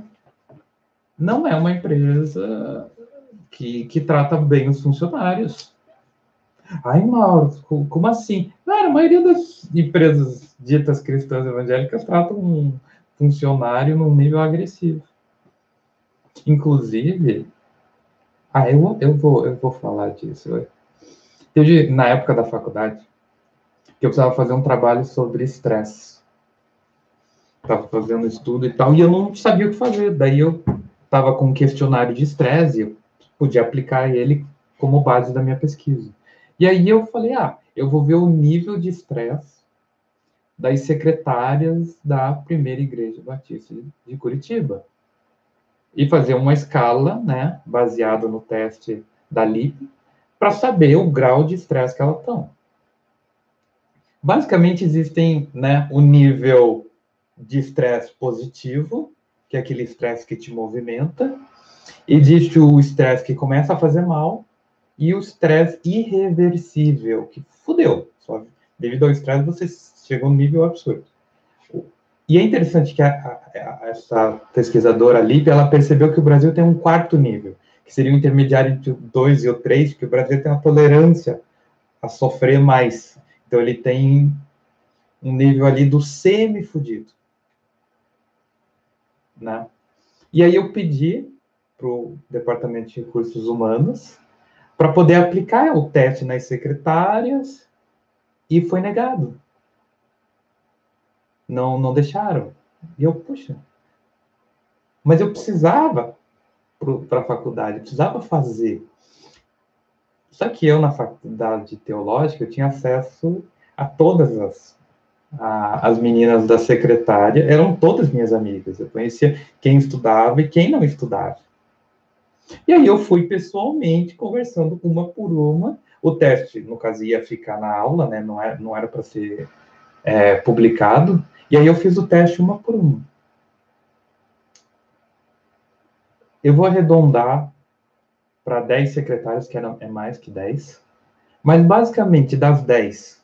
não é uma empresa que, que trata bem os funcionários. Ai, Mauro, como assim? Cara, a maioria das empresas ditas cristãs evangélicas tratam um funcionário num nível agressivo. Inclusive, ah, eu, eu, vou, eu vou falar disso. Teve, na época da faculdade, que eu precisava fazer um trabalho sobre estresse. Estava fazendo estudo e tal, e eu não sabia o que fazer. Daí eu estava com um questionário de estresse, eu podia aplicar ele como base da minha pesquisa. E aí eu falei, ah, eu vou ver o nível de estresse das secretárias da primeira igreja batista de Curitiba. E fazer uma escala, né, baseada no teste da LIP, para saber o grau de estresse que elas estão. Basicamente, existem, né, o nível de estresse positivo, que é aquele estresse que te movimenta. Existe o estresse que começa a fazer mal, e o estresse irreversível, que fudeu. Só devido ao estresse você chegou um nível absurdo. E é interessante que a, a, essa pesquisadora Lívia, ela percebeu que o Brasil tem um quarto nível, que seria o intermediário entre o 2 e o 3, que o Brasil tem uma tolerância a sofrer mais. Então ele tem um nível ali do semi-fudido. Né? E aí eu pedi para o Departamento de Recursos Humanos para poder aplicar o teste nas secretárias e foi negado. Não, não deixaram. E eu, puxa, mas eu precisava para a faculdade, precisava fazer. Só que eu, na faculdade teológica, eu tinha acesso a todas as, a, as meninas da secretária, eram todas minhas amigas. Eu conhecia quem estudava e quem não estudava. E aí eu fui pessoalmente conversando uma por uma. O teste, no caso, ia ficar na aula, né? Não era, não era para ser é, publicado. E aí eu fiz o teste uma por uma. Eu vou arredondar para 10 secretários, que é mais que 10. Mas basicamente, das 10,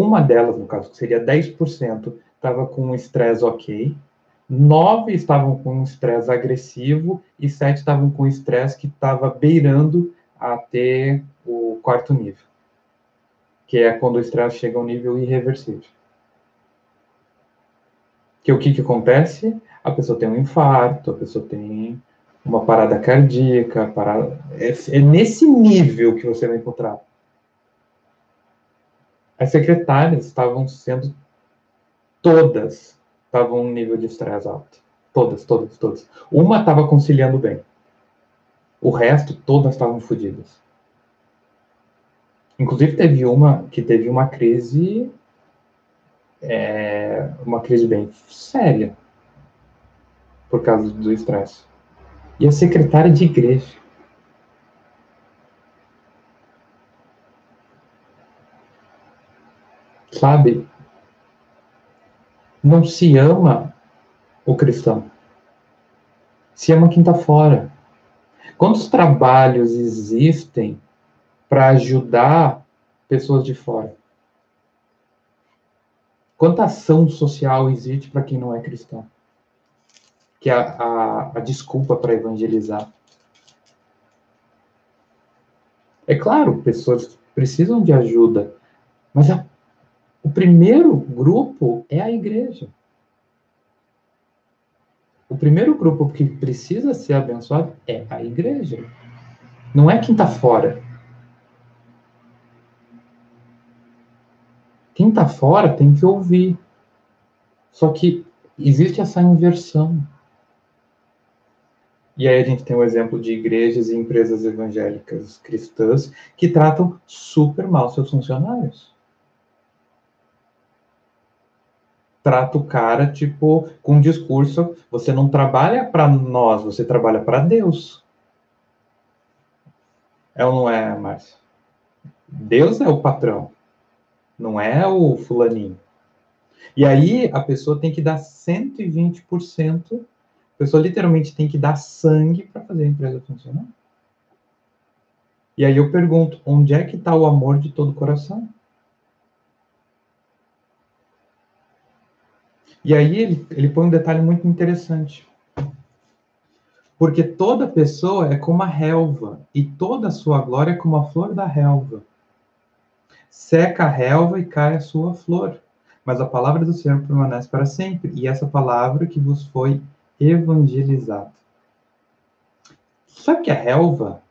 uma delas, no caso, que seria 10%, estava com um estresse ok, nove estavam com um estresse agressivo e sete estavam com estresse que estava beirando a ter o quarto nível, que é quando o estresse chega a um nível irreversível. Que o que, que acontece? A pessoa tem um infarto, a pessoa tem uma parada cardíaca, parada... É, é nesse nível que você vai encontrar. As secretárias estavam sendo todas estavam um nível de estresse alto. Todas, todas, todas. Uma estava conciliando bem. O resto, todas estavam fodidas. Inclusive, teve uma que teve uma crise, é, uma crise bem séria, por causa do estresse. E a secretária de igreja. Sabe, não se ama o cristão. Se ama quem está fora. Quantos trabalhos existem para ajudar pessoas de fora? Quanta ação social existe para quem não é cristão? Que é a, a, a desculpa para evangelizar. É claro, pessoas precisam de ajuda, mas a o primeiro grupo é a igreja. O primeiro grupo que precisa ser abençoado é a igreja. Não é quem está fora. Quem está fora tem que ouvir. Só que existe essa inversão. E aí a gente tem o um exemplo de igrejas e empresas evangélicas cristãs que tratam super mal seus funcionários. Trata o cara, tipo, com um discurso, você não trabalha para nós, você trabalha para Deus. É ou não é, Márcio? Deus é o patrão, não é o fulaninho. E aí a pessoa tem que dar 120%, a pessoa literalmente tem que dar sangue para fazer a empresa funcionar. E aí eu pergunto, onde é que está o amor de todo o coração? E aí ele, ele põe um detalhe muito interessante. Porque toda pessoa é como a relva, e toda a sua glória é como a flor da relva. Seca a relva e cai a sua flor, mas a palavra do Senhor permanece para sempre, e essa palavra que vos foi evangelizada. Sabe que a relva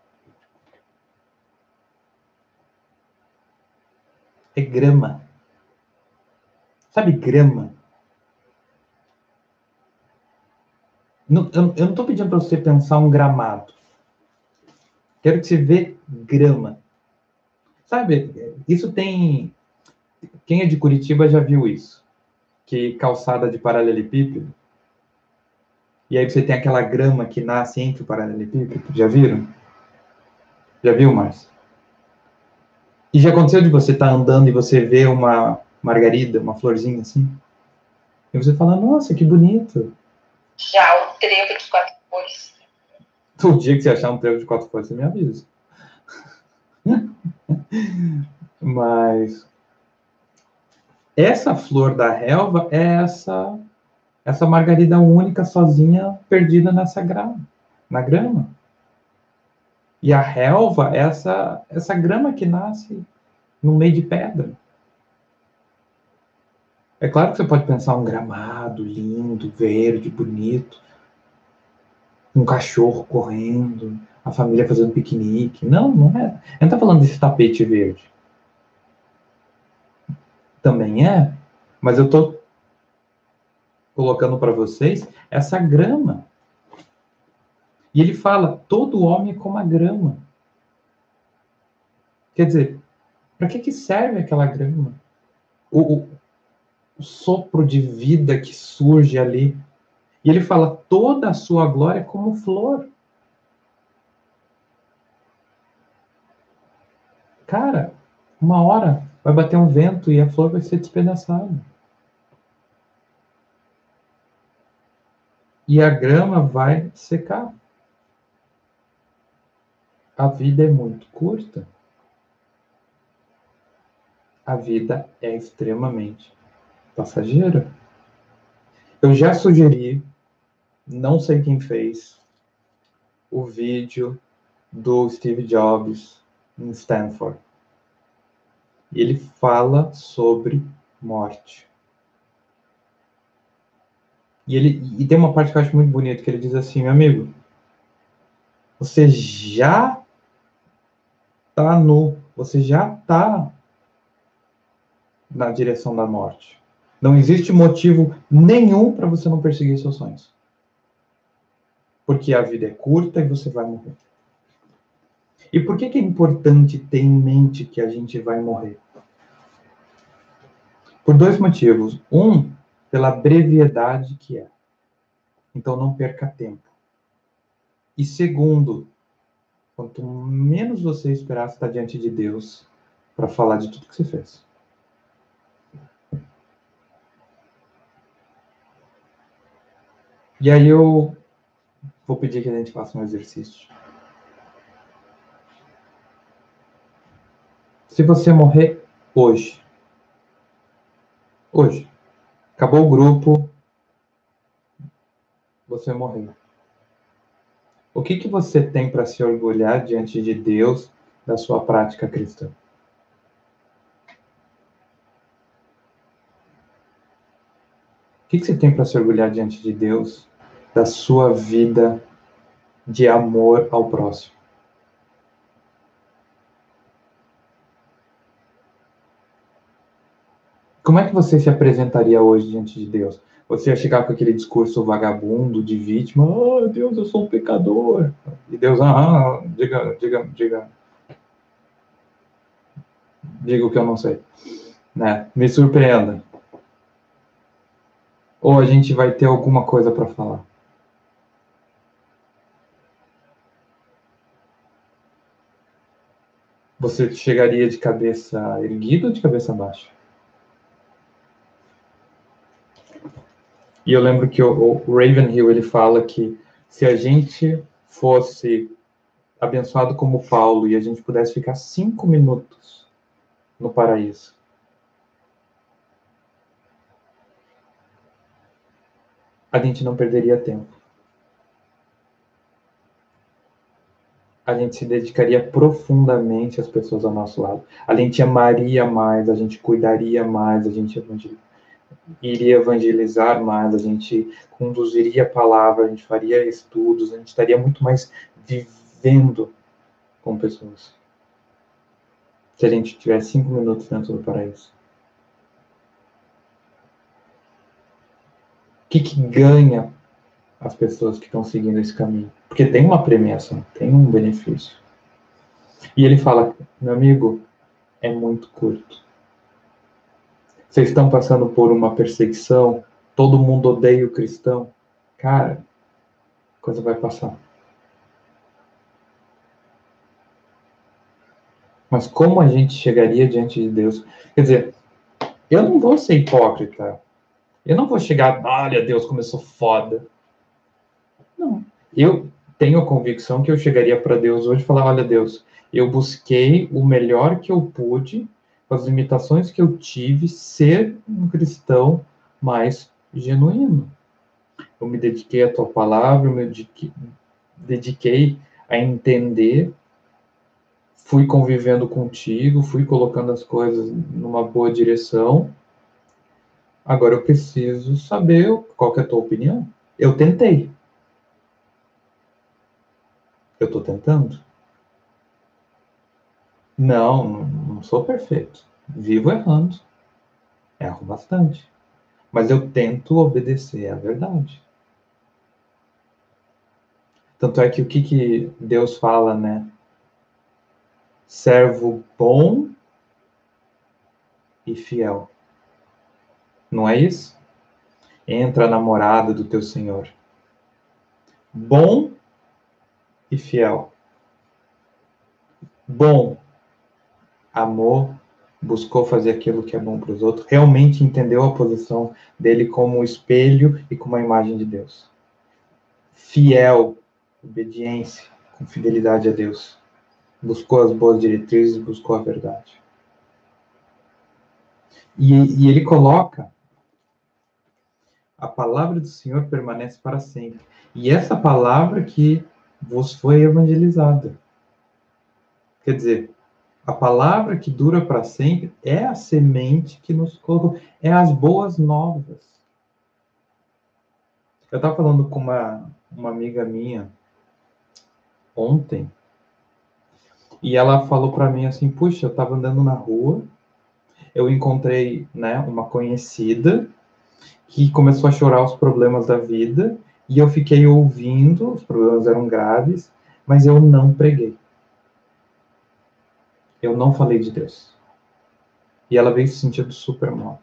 é grama? Sabe grama? Eu, eu não estou pedindo para você pensar um gramado. Quero que você vê grama. Sabe, isso tem. Quem é de Curitiba já viu isso. Que calçada de paralelepípedo. E aí você tem aquela grama que nasce entre o paralelepípedo. Já viram? Já viu, Márcio? E já aconteceu de você estar tá andando e você vê uma margarida, uma florzinha assim? E você fala, nossa, que bonito. Já o trevo de quatro cores. O dia que você achar um trevo de quatro cores, você me avisa. [laughs] Mas essa flor da relva é essa essa margarida única sozinha perdida nessa grama, na grama. E a relva é essa essa grama que nasce no meio de pedra. É claro que você pode pensar um gramado lindo, verde, bonito, um cachorro correndo, a família fazendo piquenique. Não, não é. A gente tá falando desse tapete verde. Também é, mas eu tô colocando para vocês essa grama. E ele fala: todo homem é como a grama. Quer dizer, para que, que serve aquela grama? O, o, o sopro de vida que surge ali. E ele fala: toda a sua glória é como flor. Cara, uma hora vai bater um vento e a flor vai ser despedaçada. E a grama vai secar. A vida é muito curta. A vida é extremamente passageira. Eu já sugeri, não sei quem fez, o vídeo do Steve Jobs em Stanford. Ele fala sobre morte. E, ele, e tem uma parte que eu acho muito bonita, que ele diz assim, meu amigo, você já está no, você já está na direção da morte. Não existe motivo nenhum para você não perseguir seus sonhos. Porque a vida é curta e você vai morrer. E por que, que é importante ter em mente que a gente vai morrer? Por dois motivos. Um, pela brevidade que é. Então não perca tempo. E segundo, quanto menos você esperar estar diante de Deus para falar de tudo que você fez. E aí eu vou pedir que a gente faça um exercício. Se você morrer hoje, hoje, acabou o grupo, você morreu. O que, que você tem para se orgulhar diante de Deus da sua prática cristã? O que, que você tem para se orgulhar diante de Deus da sua vida de amor ao próximo? Como é que você se apresentaria hoje diante de Deus? Você ia chegar com aquele discurso vagabundo de vítima, oh Deus, eu sou um pecador. E Deus, ah, diga, diga, diga. Diga o que eu não sei. Né? Me surpreenda. Ou a gente vai ter alguma coisa para falar? Você chegaria de cabeça erguida ou de cabeça baixa? E eu lembro que o, o Ravenhill ele fala que se a gente fosse abençoado como Paulo e a gente pudesse ficar cinco minutos no paraíso, a gente não perderia tempo. A gente se dedicaria profundamente às pessoas ao nosso lado. A gente amaria mais, a gente cuidaria mais, a gente iria evangelizar mais, a gente conduziria a palavra, a gente faria estudos, a gente estaria muito mais vivendo com pessoas. Se a gente tiver cinco minutos dentro do paraíso. O que, que ganha as pessoas que estão seguindo esse caminho? Porque tem uma premiação, tem um benefício. E ele fala, meu amigo, é muito curto. Vocês estão passando por uma perseguição, todo mundo odeia o cristão. Cara, coisa vai passar. Mas como a gente chegaria diante de Deus? Quer dizer, eu não vou ser hipócrita. Eu não vou chegar, olha, Deus começou foda. Não. Eu tenho a convicção que eu chegaria para Deus hoje e falar, olha, Deus, eu busquei o melhor que eu pude, com as limitações que eu tive, ser um cristão mais genuíno. Eu me dediquei à tua palavra, eu me dediquei, dediquei a entender fui convivendo contigo, fui colocando as coisas numa boa direção. Agora eu preciso saber qual é a tua opinião. Eu tentei. Eu estou tentando? Não, não sou perfeito. Vivo errando. Erro bastante. Mas eu tento obedecer à verdade. Tanto é que o que, que Deus fala, né? servo bom e fiel. Não é isso? Entra a namorada do teu Senhor. Bom e fiel. Bom, amor, buscou fazer aquilo que é bom para os outros, realmente entendeu a posição dele como um espelho e como a imagem de Deus. Fiel, obediência, com fidelidade a Deus buscou as boas diretrizes, buscou a verdade. E, e ele coloca: a palavra do Senhor permanece para sempre. E essa palavra que vos foi evangelizada. Quer dizer, a palavra que dura para sempre é a semente que nos colocou, é as boas novas. Eu estava falando com uma, uma amiga minha ontem, e ela falou para mim assim: Puxa, eu estava andando na rua, eu encontrei né, uma conhecida que começou a chorar os problemas da vida, e eu fiquei ouvindo, os problemas eram graves, mas eu não preguei. Eu não falei de Deus. E ela veio se sentindo super mal.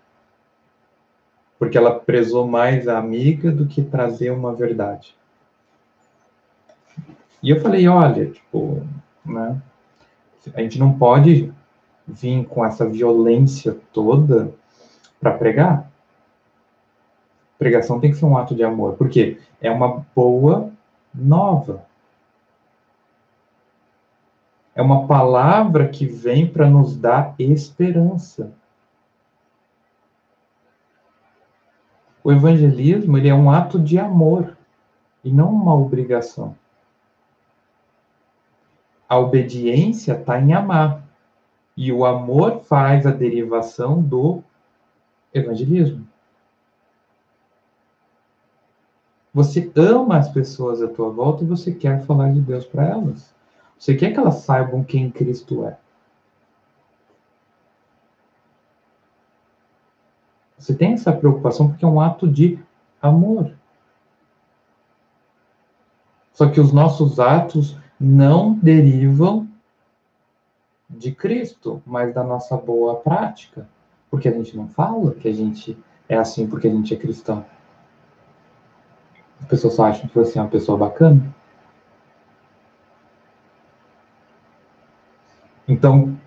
Porque ela prezou mais a amiga do que trazer uma verdade. E eu falei, olha, tipo, né? A gente não pode vir com essa violência toda para pregar. Pregação tem que ser um ato de amor, porque é uma boa nova. É uma palavra que vem para nos dar esperança. O evangelismo ele é um ato de amor e não uma obrigação. A obediência está em amar. E o amor faz a derivação do evangelismo. Você ama as pessoas à tua volta e você quer falar de Deus para elas. Você quer que elas saibam quem Cristo é. Você tem essa preocupação porque é um ato de amor. Só que os nossos atos não derivam de Cristo, mas da nossa boa prática. Porque a gente não fala que a gente é assim porque a gente é cristão. As pessoas só acham que você é uma pessoa bacana. Então,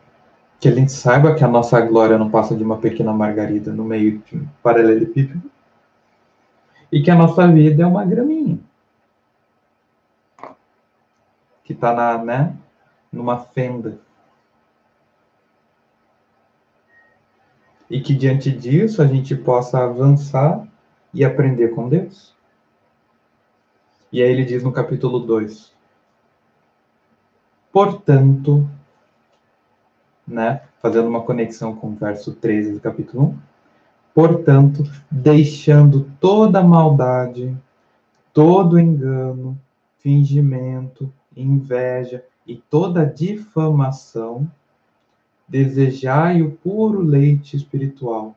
que a gente saiba que a nossa glória não passa de uma pequena margarida no meio de um paralelepípedo e que a nossa vida é uma graminha que está na, né, numa fenda. E que diante disso a gente possa avançar e aprender com Deus. E aí ele diz no capítulo 2: Portanto, né, fazendo uma conexão com o verso 13 do capítulo 1, portanto, deixando toda maldade, todo engano, fingimento, inveja e toda difamação, desejai o puro leite espiritual,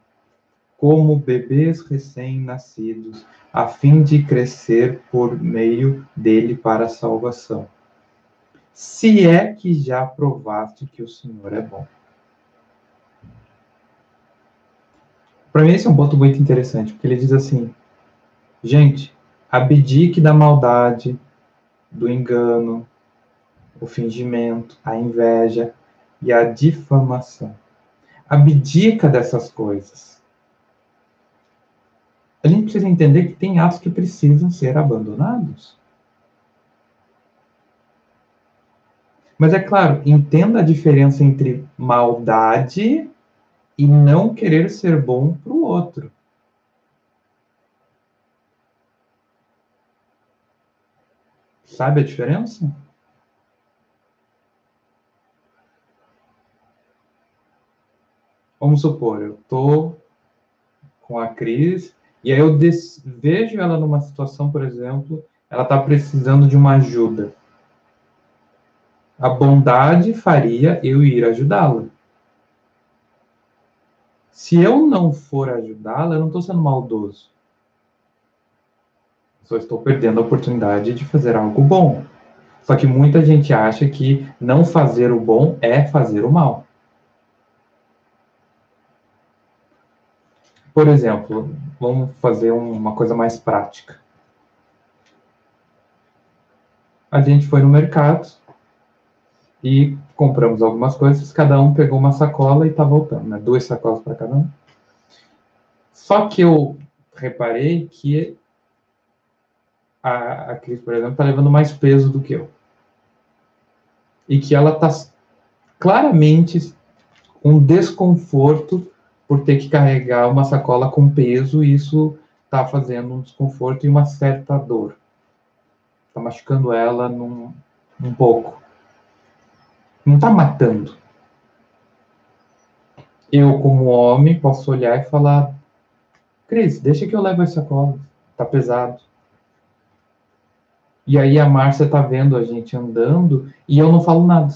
como bebês recém-nascidos, a fim de crescer por meio dele para a salvação. Se é que já provaste que o Senhor é bom. Para mim, esse é um ponto muito interessante, porque ele diz assim: gente, abdique da maldade, do engano, o fingimento, a inveja e a difamação. Abdica dessas coisas. A gente precisa entender que tem atos que precisam ser abandonados. Mas é claro, entenda a diferença entre maldade e não querer ser bom para o outro. Sabe a diferença? Vamos supor, eu estou com a Cris e aí eu vejo ela numa situação, por exemplo, ela está precisando de uma ajuda. A bondade faria eu ir ajudá-la. Se eu não for ajudá-la, eu não estou sendo maldoso. Só estou perdendo a oportunidade de fazer algo bom. Só que muita gente acha que não fazer o bom é fazer o mal. Por exemplo, vamos fazer uma coisa mais prática. A gente foi no mercado e compramos algumas coisas, cada um pegou uma sacola e está voltando, né? Duas sacolas para cada um. Só que eu reparei que a, a Cris, por exemplo, está levando mais peso do que eu. E que ela está claramente com desconforto por ter que carregar uma sacola com peso, isso está fazendo um desconforto e uma certa dor. Está machucando ela num, um pouco. Não está matando. Eu, como homem, posso olhar e falar: Cris, deixa que eu levo essa sacola. Está pesado. E aí a Márcia está vendo a gente andando e eu não falo nada.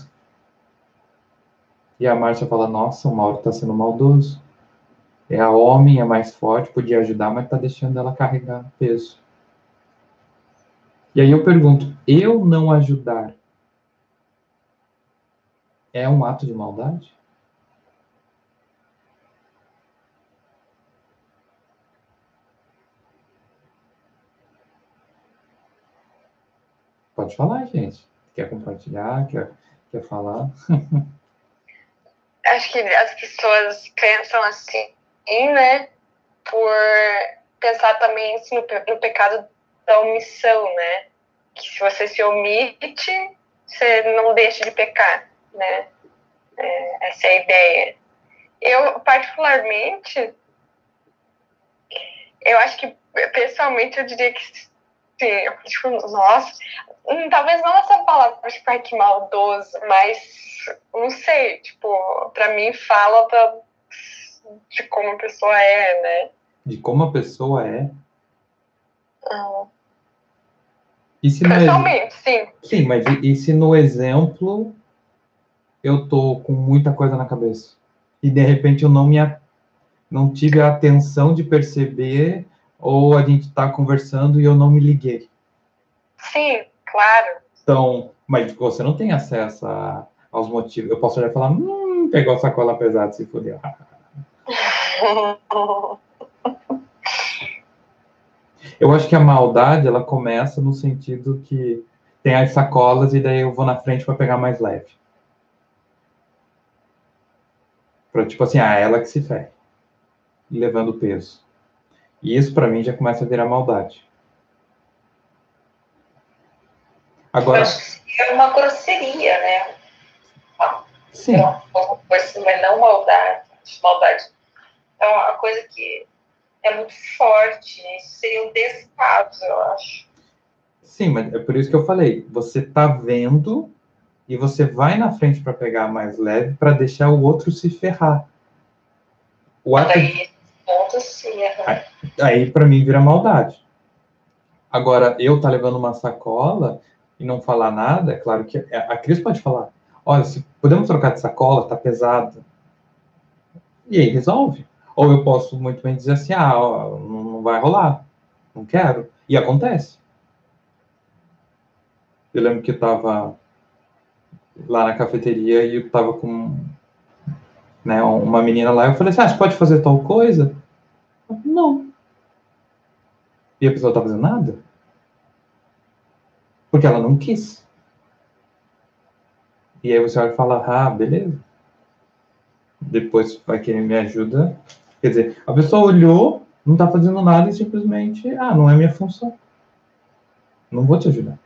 E a Márcia fala: Nossa, o Mauro está sendo maldoso. É a homem, é mais forte, podia ajudar, mas está deixando ela carregar peso. E aí eu pergunto: eu não ajudar é um ato de maldade? Pode falar, gente. Quer compartilhar? Quer, quer falar? [laughs] Acho que as pessoas pensam assim né? Por pensar também assim, no, no pecado da omissão, né? Que se você se omite, você não deixa de pecar, né? É, essa é a ideia. Eu, particularmente, eu acho que, pessoalmente, eu diria que sim. Tipo, nossa, hum, talvez não essa palavra, tipo, que maldoso, mas, não sei, tipo, pra mim fala da, de como a pessoa é, né? De como a pessoa é? Ah. E se Pessoalmente, sim. Sim, mas e, e, se no exemplo eu tô com muita coisa na cabeça e de repente eu não me não tive a atenção de perceber ou a gente tá conversando e eu não me liguei. Sim, claro. Então, mas você não tem acesso a, aos motivos. Eu posso olhar e falar, hum, pegou a sacola pesada, se fodeu. Eu acho que a maldade ela começa no sentido que tem as sacolas e daí eu vou na frente para pegar mais leve. Para tipo assim, ah, ela que se ferre. Levando peso. E isso para mim já começa a virar maldade. Agora. Eu acho que é uma grosseria, né? Sim. É mas não maldade. Maldade é uma coisa que é muito forte, né? Isso seria um descaso, eu acho. Sim, mas é por isso que eu falei. Você tá vendo e você vai na frente para pegar a mais leve para deixar o outro se ferrar. O ato aí, aí, aí para mim vira maldade. Agora, eu tá levando uma sacola e não falar nada, é claro que a Cris pode falar: olha, se podemos trocar de sacola, tá pesado. E aí resolve. Ou eu posso muito bem dizer assim: ah, ó, não vai rolar, não quero. E acontece. Eu lembro que eu tava lá na cafeteria e eu tava com né, uma menina lá. Eu falei assim: ah, você pode fazer tal coisa? Não. E a pessoa tá fazendo nada? Porque ela não quis. E aí você vai falar, ah, beleza. Depois vai querer me ajuda. Quer dizer, a pessoa olhou, não tá fazendo nada e simplesmente, ah, não é minha função. Não vou te ajudar.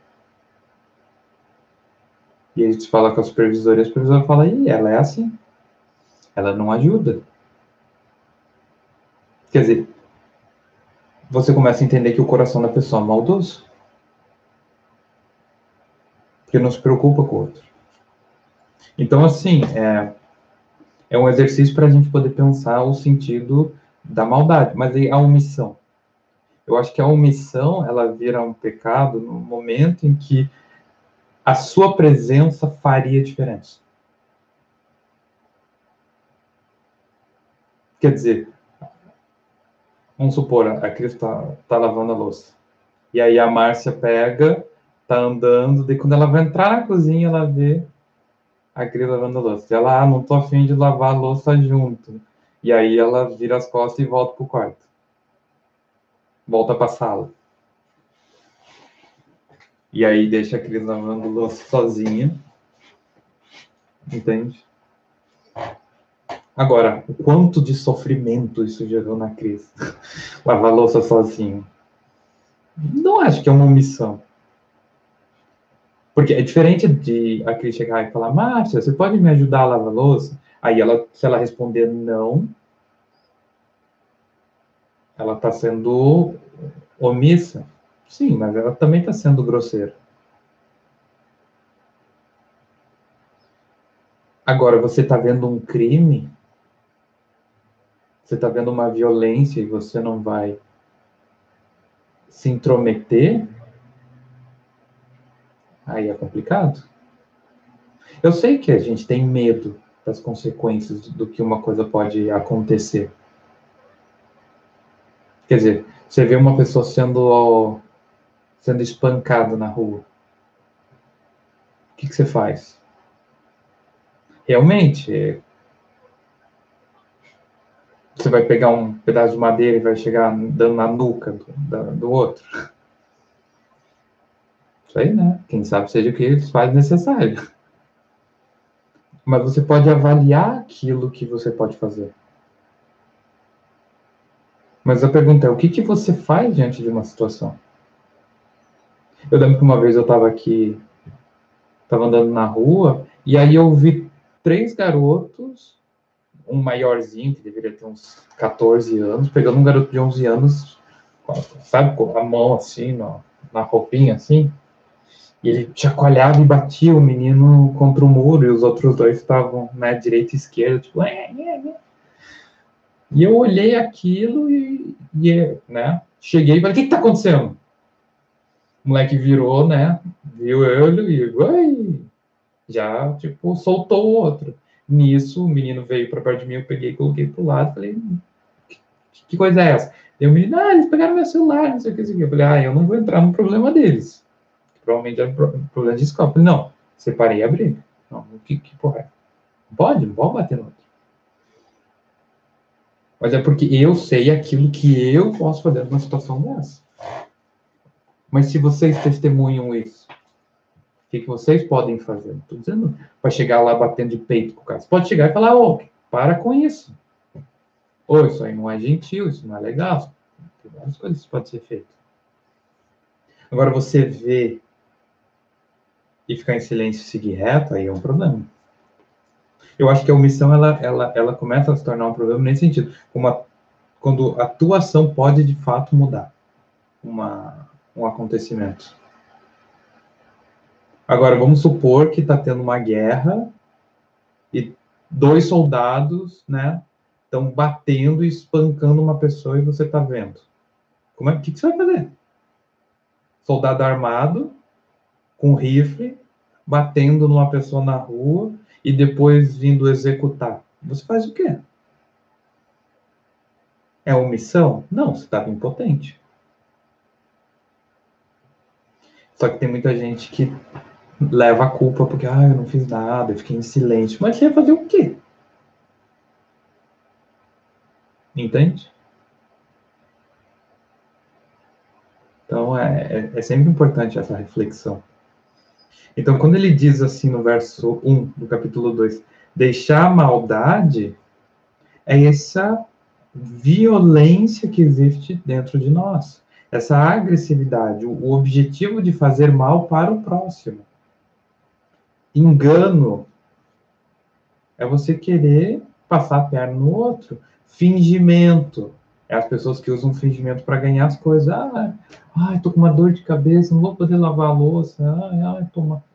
E aí gente fala com a supervisora e a supervisora fala, ih, ela é assim. Ela não ajuda. Quer dizer, você começa a entender que o coração da pessoa é maldoso. Porque não se preocupa com o outro. Então, assim, é, é um exercício para a gente poder pensar o sentido da maldade. Mas aí a omissão. Eu acho que a omissão, ela vira um pecado no momento em que a sua presença faria diferença. Quer dizer, vamos supor, a Cris está tá lavando a louça. E aí a Márcia pega, tá andando, daí quando ela vai entrar na cozinha, ela vê a Cris lavando louça. Ela, ah, não tô afim de lavar a louça junto. E aí ela vira as costas e volta pro quarto. Volta pra sala. E aí deixa a Cris lavando louça sozinha. Entende? Agora, o quanto de sofrimento isso gerou na Cris? [laughs] Lavar louça sozinho. Não acho que é uma omissão. Porque é diferente de a Cris chegar e falar, Márcia, você pode me ajudar a lavar louça? Aí ela, se ela responder não, ela está sendo omissa. Sim, mas ela também está sendo grosseira. Agora, você está vendo um crime, você está vendo uma violência e você não vai se intrometer, aí é complicado. Eu sei que a gente tem medo das consequências do que uma coisa pode acontecer. Quer dizer, você vê uma pessoa sendo sendo espancado na rua. O que, que você faz? Realmente, é... você vai pegar um pedaço de madeira e vai chegar dando na nuca do, do outro. Isso aí, né? Quem sabe seja o que faz necessário. Mas você pode avaliar aquilo que você pode fazer. Mas a pergunta é: o que, que você faz diante de uma situação? Eu lembro que uma vez eu estava aqui, estava andando na rua, e aí eu vi três garotos, um maiorzinho, que deveria ter uns 14 anos, pegando um garoto de 11 anos, sabe, com a mão assim, na, roupinha assim, e ele chacoalhava e batia o menino contra o muro, e os outros dois estavam né, direita e esquerda, tipo, é, é, é. E eu olhei aquilo e, e né, cheguei e falei, o que está acontecendo? O moleque virou, né? Viu eu e Ui! já, tipo, soltou o outro. Nisso, o menino veio para perto de mim, eu peguei, coloquei pro lado, falei, que, que coisa é essa? E o menino, ah, eles pegaram meu celular, não sei o que, assim. Eu falei, ah, eu não vou entrar no problema deles. Provavelmente é problema de. Falei, não, separei a briga. Não, que, que porra é? Pode, não pode bater no outro. Mas é porque eu sei aquilo que eu posso fazer numa situação dessa. Mas se vocês testemunham isso, o que, que vocês podem fazer? Não estou dizendo para chegar lá batendo de peito com o cara. Você pode chegar e falar, ô, para com isso. Ou isso aí não é gentil, isso não é legal. Tem várias coisas que podem ser feitas. Agora, você vê e ficar em silêncio e seguir reto, aí é um problema. Eu acho que a omissão, ela, ela, ela começa a se tornar um problema nesse sentido. Quando a tua ação pode, de fato, mudar uma, um acontecimento. Agora, vamos supor que está tendo uma guerra e dois soldados, né, estão batendo e espancando uma pessoa e você está vendo. Como é que, que você vai fazer? Soldado armado, com rifle, batendo numa pessoa na rua e depois vindo executar. Você faz o quê? É omissão? Não, você estava impotente. Só que tem muita gente que leva a culpa porque, ah, eu não fiz nada, eu fiquei em silêncio. Mas você ia fazer o quê? Entende? Então, é, é, é, sempre importante essa reflexão. Então, quando ele diz assim no verso 1 do capítulo 2, deixar a maldade, é essa violência que existe dentro de nós, essa agressividade, o objetivo de fazer mal para o próximo. Engano é você querer passar a perna no outro. Fingimento é as pessoas que usam fingimento para ganhar as coisas. Ah, ai, tô com uma dor de cabeça, não vou poder lavar a louça. Ai, ai, toma.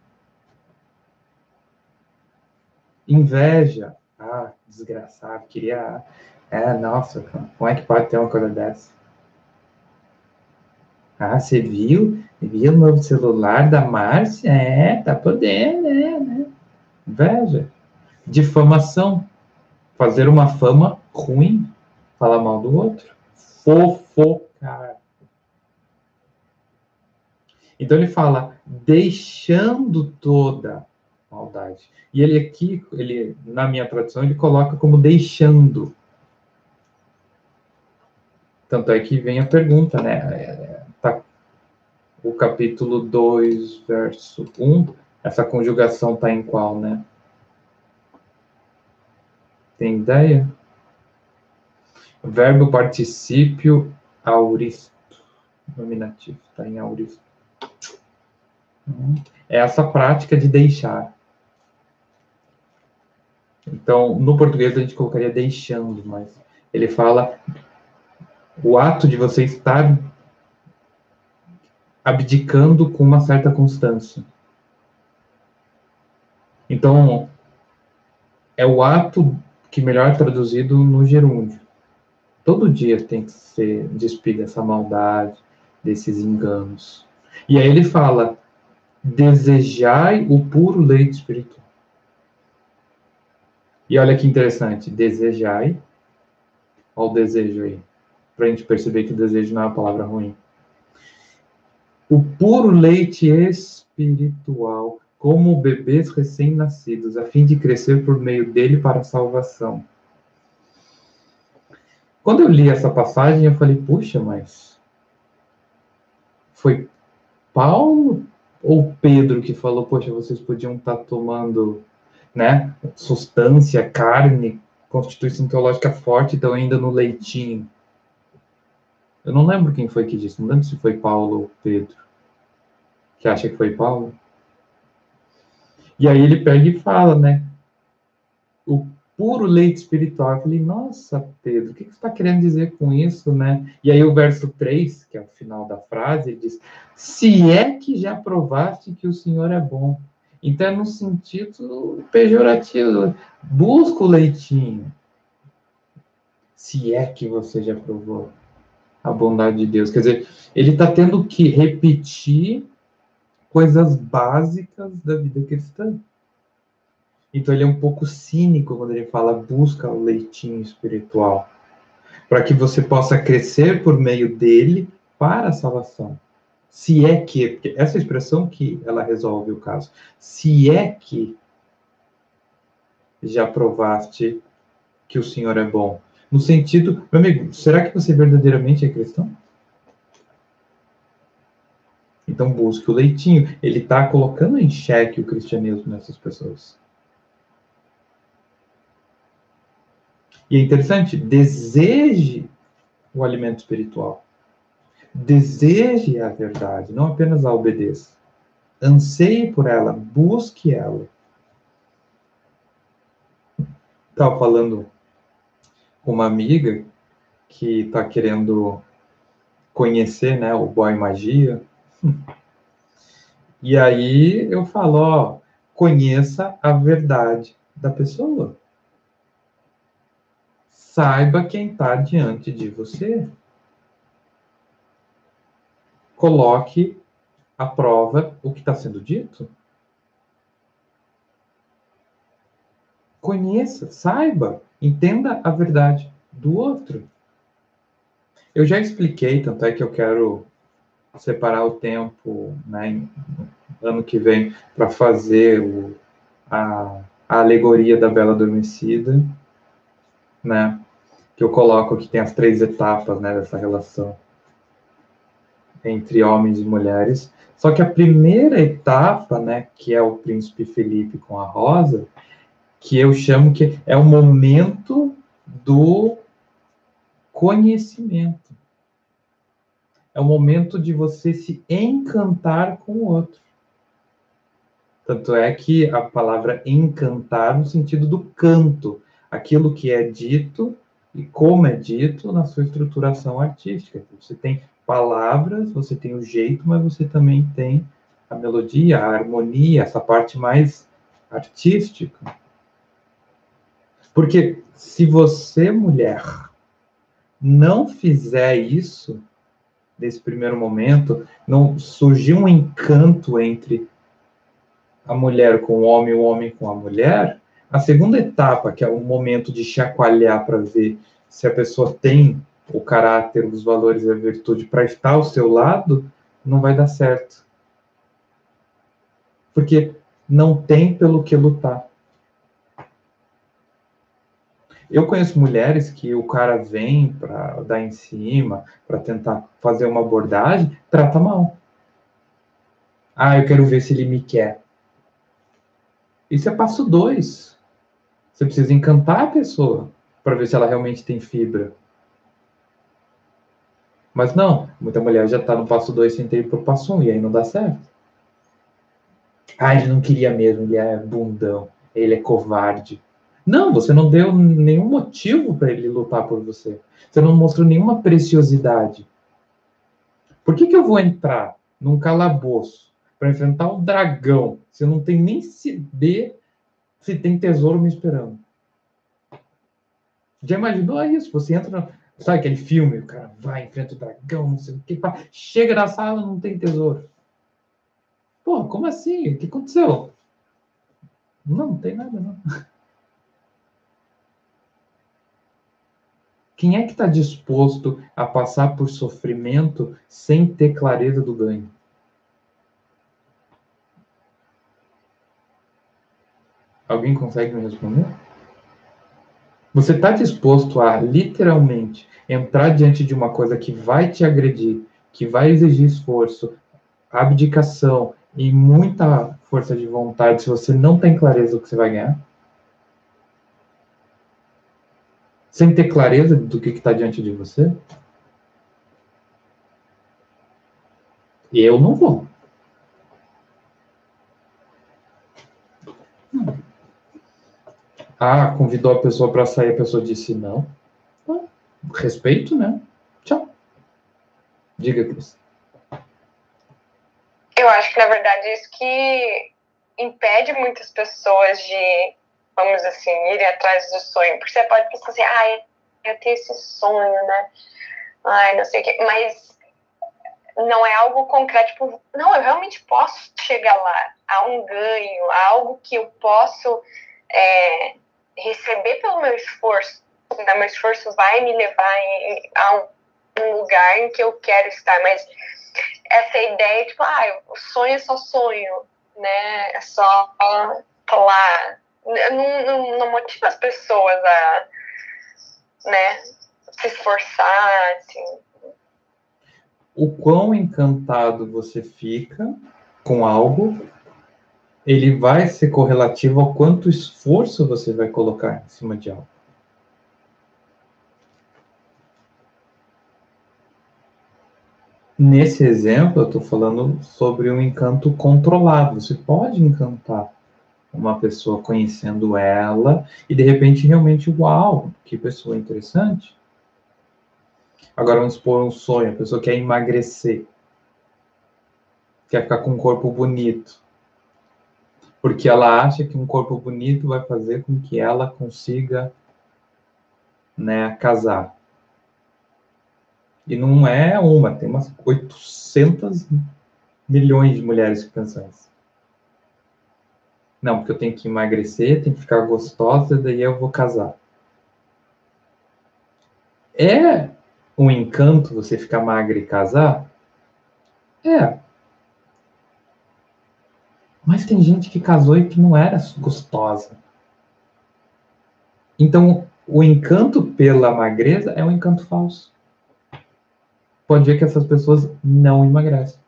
Inveja. Ah, desgraçado, queria. É, nossa, como é que pode ter uma coisa dessa? Ah, você viu? Viu o novo celular da Márcia? É, tá podendo, é, né? Inveja. Difamação. Fazer uma fama ruim. Falar mal do outro. Fofocar. Então ele fala, deixando toda maldade. E ele aqui, ele, na minha tradução, ele coloca como deixando. Tanto é que vem a pergunta, né? o capítulo 2, verso 1, essa conjugação está em qual, né? Tem ideia? Verbo particípio auristo. Nominativo, está em auristo. É essa prática de deixar. Então, no português a gente colocaria deixando, mas ele fala o ato de você estar abdicando com uma certa constância. Então, é o ato que melhor traduzido no gerúndio. Todo dia tem que ser despido dessa maldade, desses enganos. E aí ele fala: desejai o puro leite espiritual. E olha que interessante, desejai, olha o desejo aí, para a gente perceber que desejo não é uma palavra ruim o puro leite espiritual, como bebês recém-nascidos, a fim de crescer por meio dele para a salvação. Quando eu li essa passagem, eu falei, puxa, mas foi Paulo ou Pedro que falou, poxa, vocês podiam estar tomando, né, substância, carne, constituição teológica forte, então ainda no leitinho. Eu não lembro quem foi que disse, não lembro se foi Paulo ou Pedro. Que acha que foi Paulo. E aí ele pega e fala, né? O puro leite espiritual. Eu falei, nossa, Pedro, o que você está querendo dizer com isso, né? E aí o verso 3, que é o final da frase, ele diz: Se é que já provaste que o Senhor é bom. Então é no sentido pejorativo. Busca o leitinho. Se é que você já provou a bondade de Deus. Quer dizer, ele está tendo que repetir coisas básicas da vida cristã. Então ele é um pouco cínico quando ele fala busca o leitinho espiritual, para que você possa crescer por meio dele para a salvação. Se é que, porque essa expressão que ela resolve o caso. Se é que já provaste que o Senhor é bom. No sentido, meu amigo, será que você verdadeiramente é cristão? Então busque o leitinho. Ele está colocando em xeque o cristianismo nessas pessoas. E é interessante, deseje o alimento espiritual. Deseje a verdade, não apenas a obedeça. Anseie por ela, busque ela. Estava falando uma amiga que está querendo conhecer né, o Boy Magia. E aí eu falo, ó, conheça a verdade da pessoa. Saiba quem está diante de você. Coloque à prova o que está sendo dito. Conheça, saiba, entenda a verdade do outro. Eu já expliquei, tanto é que eu quero separar o tempo, né, ano que vem, para fazer o, a, a, alegoria da Bela Adormecida, né, que eu coloco que tem as três etapas, né, dessa relação entre homens e mulheres. Só que a primeira etapa, né, que é o príncipe Felipe com a Rosa, que eu chamo que é o momento do conhecimento. É o momento de você se encantar com o outro. Tanto é que a palavra encantar no sentido do canto, aquilo que é dito e como é dito na sua estruturação artística. Você tem palavras, você tem o jeito, mas você também tem a melodia, a harmonia, essa parte mais artística. Porque se você, mulher, não fizer isso, nesse primeiro momento, não surgir um encanto entre a mulher com o homem o homem com a mulher, a segunda etapa, que é o momento de chacoalhar para ver se a pessoa tem o caráter, os valores e a virtude para estar ao seu lado, não vai dar certo. Porque não tem pelo que lutar. Eu conheço mulheres que o cara vem para dar em cima, para tentar fazer uma abordagem, trata mal. Ah, eu quero ver se ele me quer. Isso é passo dois. Você precisa encantar a pessoa para ver se ela realmente tem fibra. Mas não, muita mulher já está no passo dois sem ter ido para o passo um, e aí não dá certo. Ah, ele não queria mesmo, ele é bundão, ele é covarde. Não, você não deu nenhum motivo para ele lutar por você. Você não mostrou nenhuma preciosidade. Por que, que eu vou entrar num calabouço para enfrentar um dragão se não tenho nem saber se tem tesouro me esperando? Já imaginou isso? Você entra, sabe aquele filme, o cara vai, enfrenta o dragão, não sei o que, chega na sala não tem tesouro. Pô, como assim? O que aconteceu? Não, não tem nada, não. Quem é que está disposto a passar por sofrimento sem ter clareza do ganho? Alguém consegue me responder? Você está disposto a literalmente entrar diante de uma coisa que vai te agredir, que vai exigir esforço, abdicação e muita força de vontade se você não tem clareza do que você vai ganhar? sem ter clareza do que está diante de você? Eu não vou. Ah, convidou a pessoa para sair, a pessoa disse não. Ah, respeito, né? Tchau. Diga, Cris. Eu acho que, na verdade, isso que impede muitas pessoas de vamos assim, irem atrás do sonho. Porque você pode pensar assim, ah, eu tenho esse sonho, né? Ai, não sei o quê. Mas não é algo concreto, tipo, não, eu realmente posso chegar lá. Há um ganho, há algo que eu posso é, receber pelo meu esforço. Né? Meu esforço vai me levar em, a um, lugar em que eu quero estar. Mas essa ideia, tipo, ah, o sonho é só sonho, né? É só tá lá, não, não, não motiva as pessoas a né, se esforçar, assim. O quão encantado você fica com algo, ele vai ser correlativo ao quanto esforço você vai colocar em cima de algo. Nesse exemplo, eu estou falando sobre um encanto controlado. Você pode encantar uma pessoa conhecendo ela e de repente realmente, uau, que pessoa interessante. Agora vamos supor um sonho, a pessoa quer emagrecer. quer ficar com um corpo bonito. Porque ela acha que um corpo bonito vai fazer com que ela consiga né, casar. E não é uma, tem umas 800 milhões de mulheres que pensam isso. Não, porque eu tenho que emagrecer, tenho que ficar gostosa, daí eu vou casar. É um encanto você ficar magra e casar? É. Mas tem gente que casou e que não era gostosa. Então, o encanto pela magreza é um encanto falso. Pode ver que essas pessoas não emagrecem.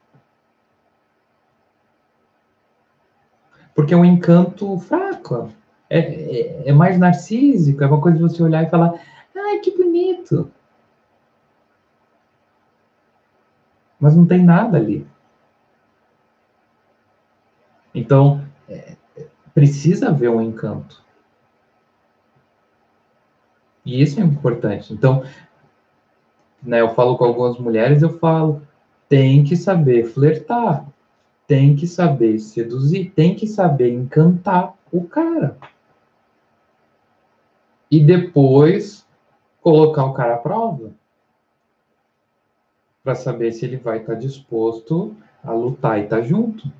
Porque é um encanto fraco. É, é, é mais narcísico. É uma coisa de você olhar e falar: ai, que bonito. Mas não tem nada ali. Então, é, precisa haver um encanto. E isso é importante. Então, né, eu falo com algumas mulheres, eu falo, tem que saber flertar, tem que saber seduzir, tem que saber encantar o cara. E depois colocar o cara à prova. Para saber se ele vai estar tá disposto a lutar e estar tá junto.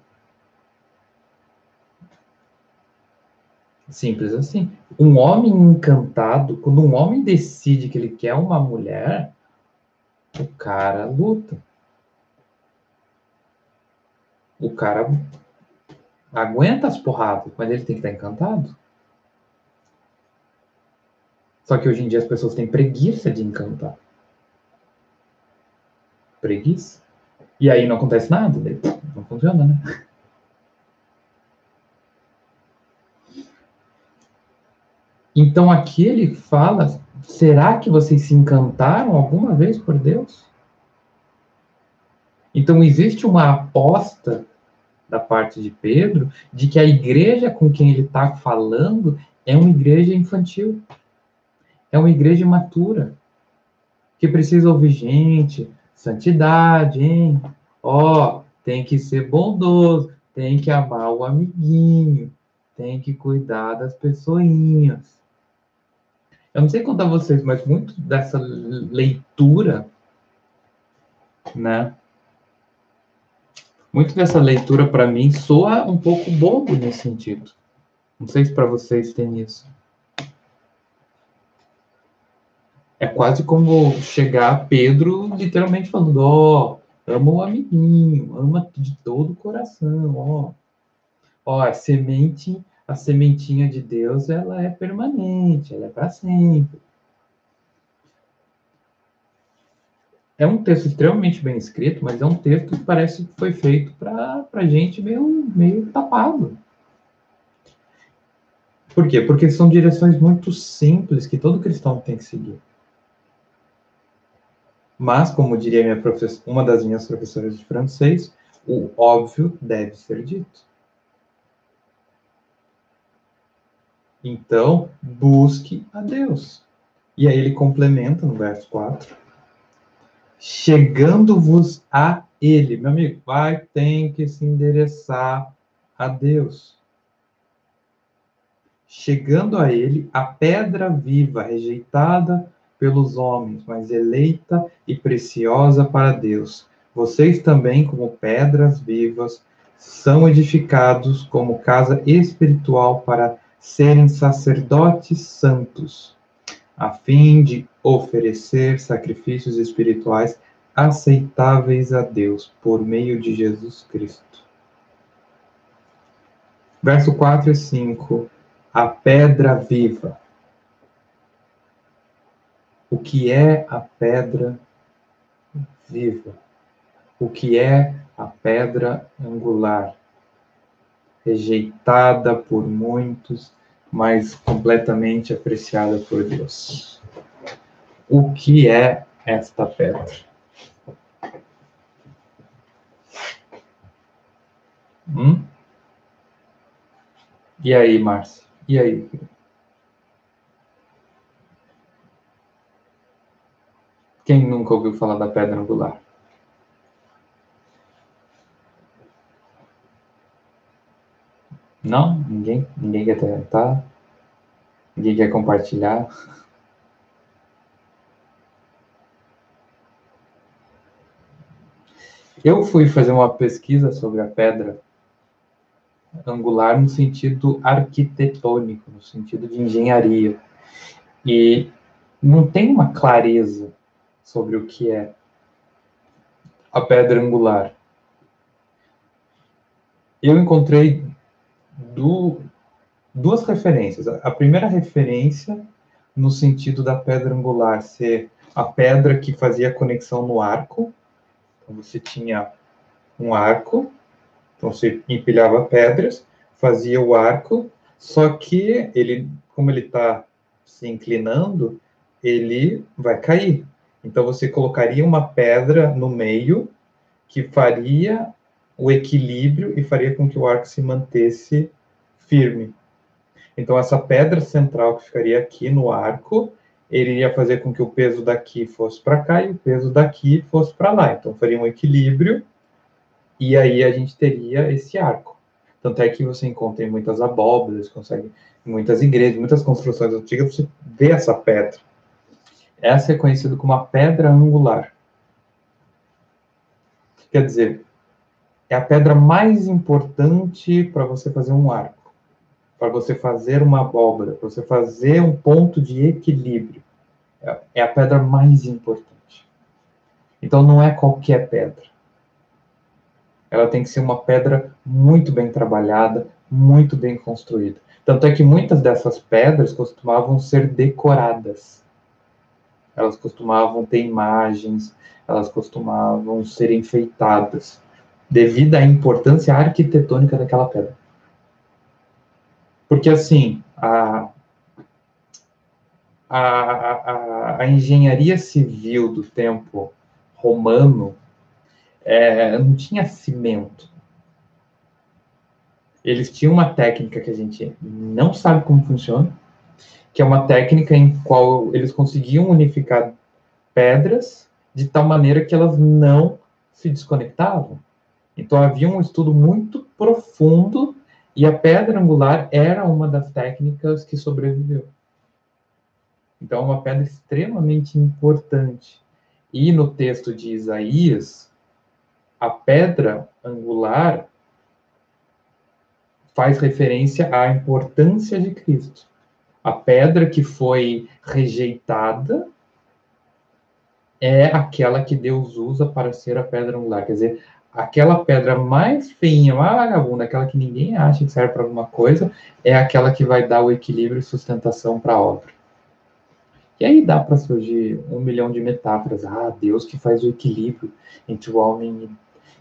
Simples assim. Um homem encantado, quando um homem decide que ele quer uma mulher, o cara luta. O cara aguenta as porradas, mas ele tem que estar encantado. Só que hoje em dia as pessoas têm preguiça de encantar. Preguiça. E aí não acontece nada, não funciona, né? Então aqui ele fala: será que vocês se encantaram alguma vez por Deus? Então existe uma aposta da parte de Pedro de que a igreja com quem ele está falando é uma igreja infantil, é uma igreja imatura, que precisa ouvir gente, santidade, hein? Ó, oh, tem que ser bondoso, tem que amar o amiguinho, tem que cuidar das pessoinhas. Eu não sei contar vocês, mas muito dessa leitura, né? Muito dessa leitura para mim soa um pouco bobo nesse sentido. Não sei se para vocês tem isso. É quase como chegar Pedro literalmente falando: Ó, oh, ama o amiguinho, ama de todo o coração, ó. Ó, a semente a sementinha de Deus ela é permanente, ela é para sempre. É um texto extremamente bem escrito, mas é um texto que parece que foi feito para gente meio, meio tapado. Por quê? Porque são direções muito simples que todo cristão tem que seguir. Mas, como diria minha uma das minhas professoras de francês, o óbvio deve ser dito. Então, busque a Deus. E aí ele complementa no verso 4. Chegando-vos a ele. Meu amigo, vai, tem que se endereçar a Deus. Chegando a ele, a pedra viva, rejeitada pelos homens, mas eleita e preciosa para Deus. Vocês também, como pedras vivas, são edificados como casa espiritual para serem sacerdotes santos, a fim de oferecer sacrifícios espirituais aceitáveis a Deus por meio de Jesus Cristo. Verso 4 e 5. A pedra viva. O que é a pedra viva? O que é a pedra angular? Rejeitada por muitos, mas completamente apreciada por Deus. O que é esta pedra? Hum? E aí, Márcia? E aí? Quem nunca ouviu falar da pedra angular? Não? Ninguém, ninguém quer tentar? Ninguém quer compartilhar? Eu fui fazer uma pesquisa sobre a pedra angular no sentido arquitetônico, no sentido de engenharia. E não tem uma clareza sobre o que é a pedra angular. Eu encontrei do, duas referências. A primeira referência, no sentido da pedra angular ser a pedra que fazia conexão no arco. Então, você tinha um arco, então você empilhava pedras, fazia o arco, só que ele, como ele está se inclinando, ele vai cair. Então você colocaria uma pedra no meio que faria o equilíbrio e faria com que o arco se mantesse firme. Então essa pedra central que ficaria aqui no arco, ele iria fazer com que o peso daqui fosse para cá e o peso daqui fosse para lá. Então faria um equilíbrio e aí a gente teria esse arco. Tanto é que você encontra em muitas abóboras, consegue em muitas igrejas, muitas construções antigas, você vê essa pedra. Essa é conhecida como a pedra angular. Quer dizer, é a pedra mais importante para você fazer um arco, para você fazer uma abóbora, para você fazer um ponto de equilíbrio. É, é a pedra mais importante. Então não é qualquer pedra. Ela tem que ser uma pedra muito bem trabalhada, muito bem construída. Tanto é que muitas dessas pedras costumavam ser decoradas. Elas costumavam ter imagens, elas costumavam ser enfeitadas, devido à importância arquitetônica daquela pedra. Porque, assim, a, a, a, a engenharia civil do tempo romano é, não tinha cimento. Eles tinham uma técnica que a gente não sabe como funciona, que é uma técnica em qual eles conseguiam unificar pedras de tal maneira que elas não se desconectavam. Então havia um estudo muito profundo e a pedra angular era uma das técnicas que sobreviveu. Então é uma pedra extremamente importante. E no texto de Isaías, a pedra angular faz referência à importância de Cristo. A pedra que foi rejeitada é aquela que Deus usa para ser a pedra angular. Quer dizer, aquela pedra mais feinha, mais vagabunda, aquela que ninguém acha que serve para alguma coisa, é aquela que vai dar o equilíbrio e sustentação para a obra. E aí dá para surgir um milhão de metáforas. Ah, Deus que faz o equilíbrio entre o homem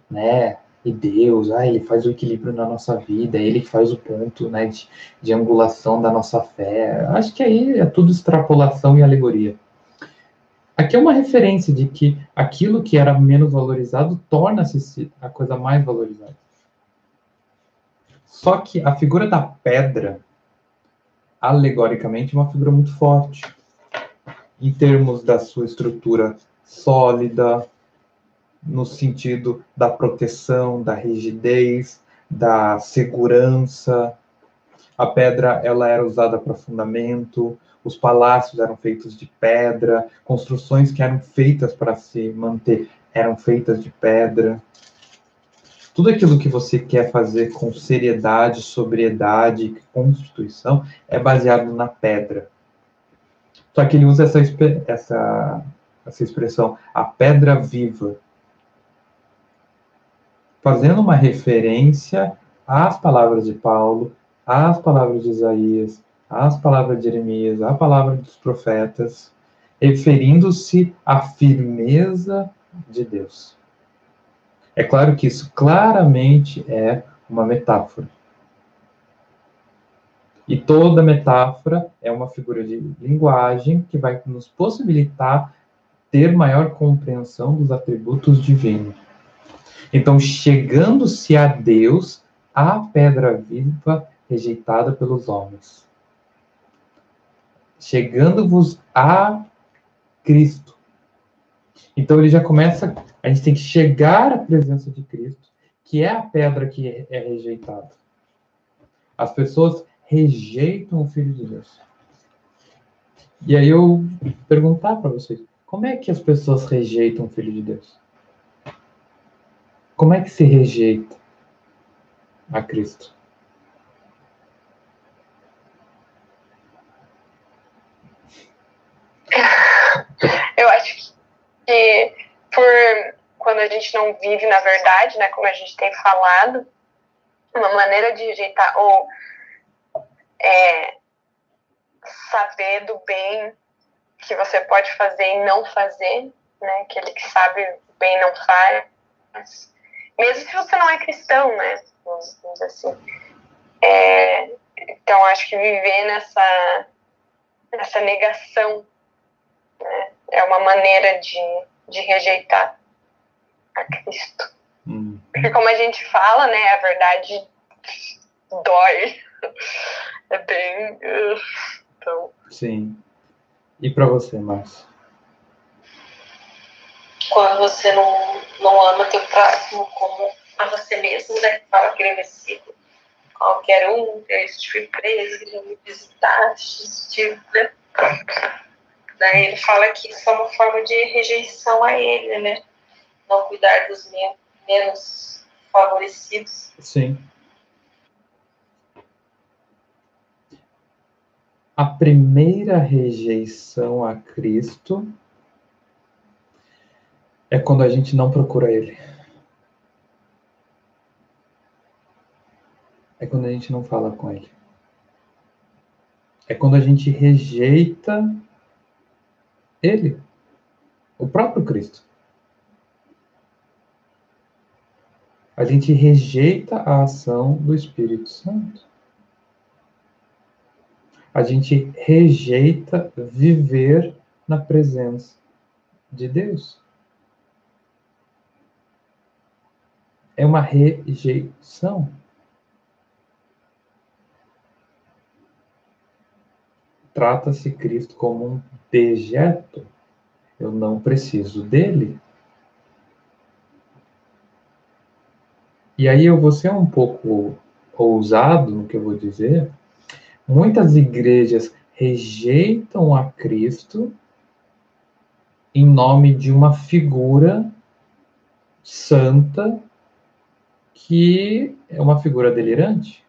né? E Deus, ah, ele faz o equilíbrio na nossa vida, ele faz o ponto né, de, de angulação da nossa fé. Acho que aí é tudo extrapolação e alegoria. Aqui é uma referência de que aquilo que era menos valorizado torna-se a coisa mais valorizada. Só que a figura da pedra, alegoricamente, é uma figura muito forte. Em termos da sua estrutura sólida, no sentido da proteção, da rigidez, da segurança. A pedra ela era usada para fundamento, os palácios eram feitos de pedra, construções que eram feitas para se manter eram feitas de pedra. Tudo aquilo que você quer fazer com seriedade, sobriedade, constituição é baseado na pedra. Só que ele usa essa, essa, essa expressão, a pedra viva fazendo uma referência às palavras de Paulo, às palavras de Isaías, às palavras de Jeremias, à palavra dos profetas, referindo-se à firmeza de Deus. É claro que isso claramente é uma metáfora. E toda metáfora é uma figura de linguagem que vai nos possibilitar ter maior compreensão dos atributos divinos. Então, chegando-se a Deus, a pedra viva rejeitada pelos homens. Chegando-vos a Cristo. Então, ele já começa. A gente tem que chegar à presença de Cristo, que é a pedra que é rejeitada. As pessoas rejeitam o Filho de Deus. E aí eu perguntar para vocês, como é que as pessoas rejeitam o Filho de Deus? Como é que se rejeita a Cristo? Eu acho que por quando a gente não vive na verdade, né, como a gente tem falado, uma maneira de rejeitar ou é, saber do bem que você pode fazer e não fazer, né? Aquele que sabe bem não faz. Mesmo se você não é cristão, né? Vamos dizer assim. É, então, acho que viver nessa, nessa negação né, é uma maneira de, de rejeitar a Cristo. Hum. Porque, como a gente fala, né? A verdade dói. É bem. Então. Sim. E para você, Márcio? Quando você não, não ama teu próximo como a você mesmo, né? Fala aquele versículo. Qualquer um, eu estive preso, ele me visitaste, estive, né? Daí ele fala que isso é uma forma de rejeição a ele, né? Não cuidar dos menos favorecidos. Sim. a primeira rejeição a Cristo é quando a gente não procura Ele. É quando a gente não fala com Ele. É quando a gente rejeita Ele, o próprio Cristo. A gente rejeita a ação do Espírito Santo a gente rejeita viver na presença de Deus. É uma rejeição. Trata-se Cristo como um dejeto. Eu não preciso dele. E aí eu vou ser um pouco ousado no que eu vou dizer, Muitas igrejas rejeitam a Cristo em nome de uma figura santa que é uma figura delirante.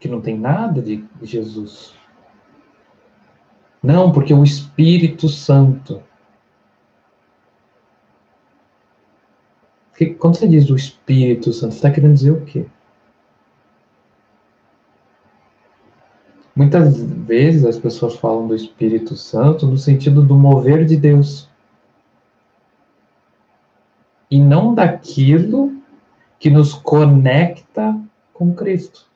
Que não tem nada de Jesus. Não, porque o Espírito Santo. Quando você diz o Espírito Santo, você está querendo dizer o quê? Muitas vezes as pessoas falam do Espírito Santo no sentido do mover de Deus. E não daquilo que nos conecta com Cristo.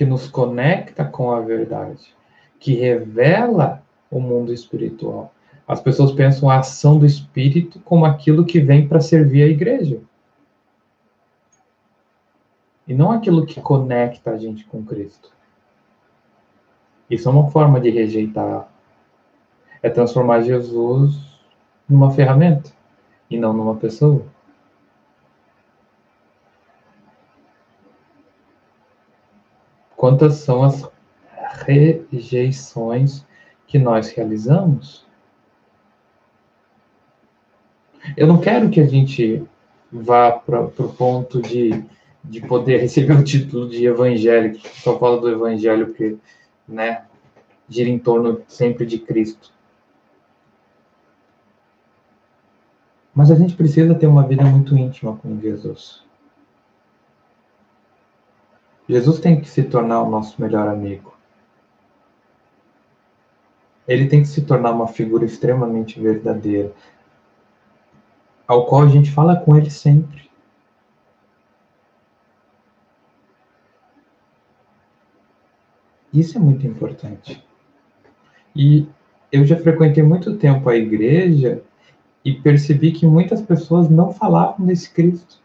Que nos conecta com a verdade. Que revela o mundo espiritual. As pessoas pensam a ação do Espírito como aquilo que vem para servir a igreja e não aquilo que conecta a gente com Cristo. Isso é uma forma de rejeitar. É transformar Jesus numa ferramenta e não numa pessoa. Quantas são as rejeições que nós realizamos? Eu não quero que a gente vá para o ponto de de poder receber [laughs] o título de evangélico, só fala do evangelho porque, né, gira em torno sempre de Cristo. Mas a gente precisa ter uma vida muito íntima com Jesus. Jesus tem que se tornar o nosso melhor amigo. Ele tem que se tornar uma figura extremamente verdadeira, ao qual a gente fala com ele sempre. Isso é muito importante. E eu já frequentei muito tempo a igreja e percebi que muitas pessoas não falavam desse Cristo.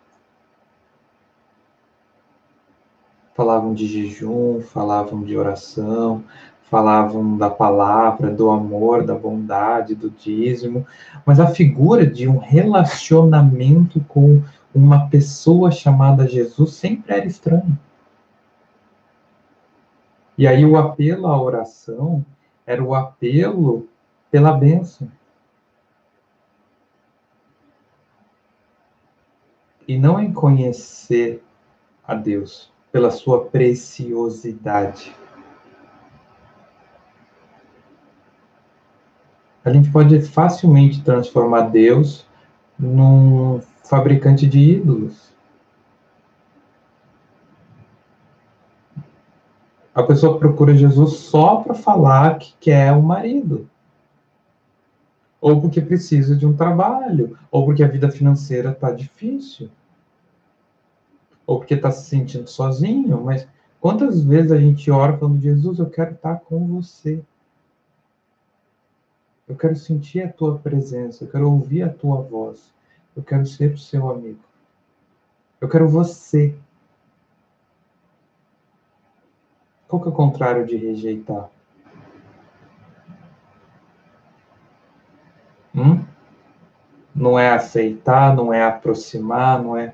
Falavam de jejum, falavam de oração, falavam da palavra, do amor, da bondade, do dízimo, mas a figura de um relacionamento com uma pessoa chamada Jesus sempre era estranha. E aí o apelo à oração era o apelo pela bênção. E não em conhecer a Deus pela sua preciosidade. A gente pode facilmente transformar Deus num fabricante de ídolos. A pessoa procura Jesus só para falar que quer um marido. Ou porque precisa de um trabalho, ou porque a vida financeira está difícil. Ou porque está se sentindo sozinho, mas quantas vezes a gente ora falando, Jesus, eu quero estar com você. Eu quero sentir a tua presença, eu quero ouvir a tua voz. Eu quero ser o seu amigo. Eu quero você. Qual que é o contrário de rejeitar? Hum? Não é aceitar, não é aproximar, não é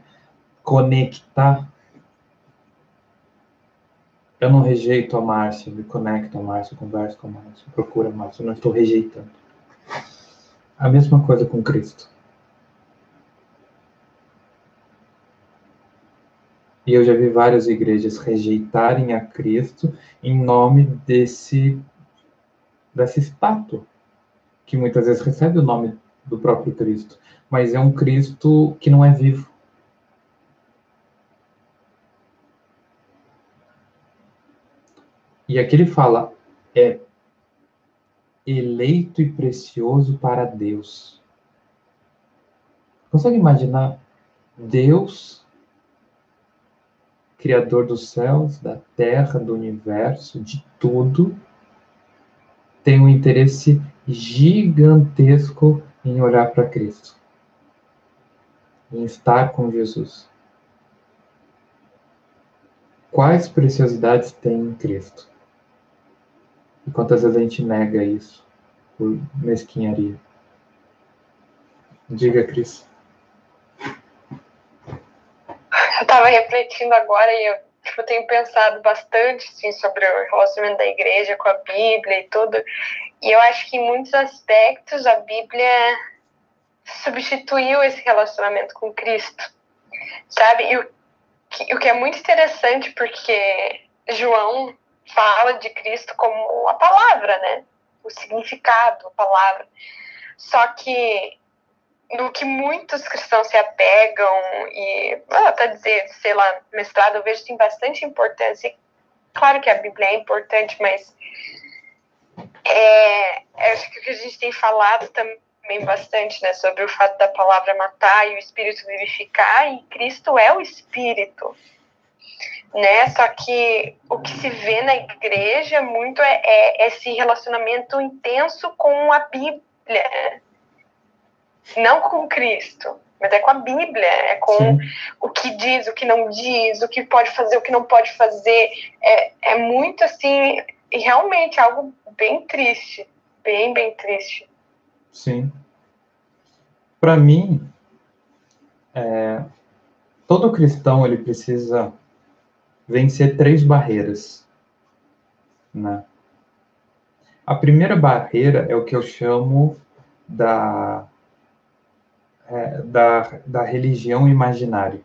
conectar. Eu não rejeito a Márcia, me conecto a Márcia, converso com a Márcia, procuro a Márcia, eu não estou rejeitando. A mesma coisa com Cristo. E eu já vi várias igrejas rejeitarem a Cristo em nome desse dessa estátua, que muitas vezes recebe o nome do próprio Cristo, mas é um Cristo que não é vivo. E aqui ele fala, é eleito e precioso para Deus. Consegue imaginar Deus Criador dos céus, da terra, do universo, de tudo, tem um interesse gigantesco em olhar para Cristo, em estar com Jesus. Quais preciosidades tem em Cristo? Quantas vezes a gente nega isso por mesquinharia? Diga, Cris. eu estava refletindo agora e eu tipo, tenho pensado bastante assim, sobre o relacionamento da igreja com a Bíblia e tudo. E eu acho que em muitos aspectos a Bíblia substituiu esse relacionamento com Cristo. Sabe? E o que, o que é muito interessante porque João fala de Cristo como a palavra, né? O significado, a palavra. Só que no que muitos cristãos se apegam e até dizer, sei lá, mestrado, eu vejo sim bastante importância. Claro que a Bíblia é importante, mas é, acho que o que a gente tem falado também bastante, né, sobre o fato da palavra matar e o Espírito vivificar, e Cristo é o Espírito, né? Só que o que se vê na igreja muito é, é esse relacionamento intenso com a Bíblia, não com Cristo, mas é com a Bíblia, é com Sim. o que diz, o que não diz, o que pode fazer, o que não pode fazer. É, é muito assim, e realmente algo bem triste, bem, bem triste. Sim. Para mim, é, todo cristão ele precisa vencer três barreiras, né? A primeira barreira é o que eu chamo da é, da, da religião imaginária.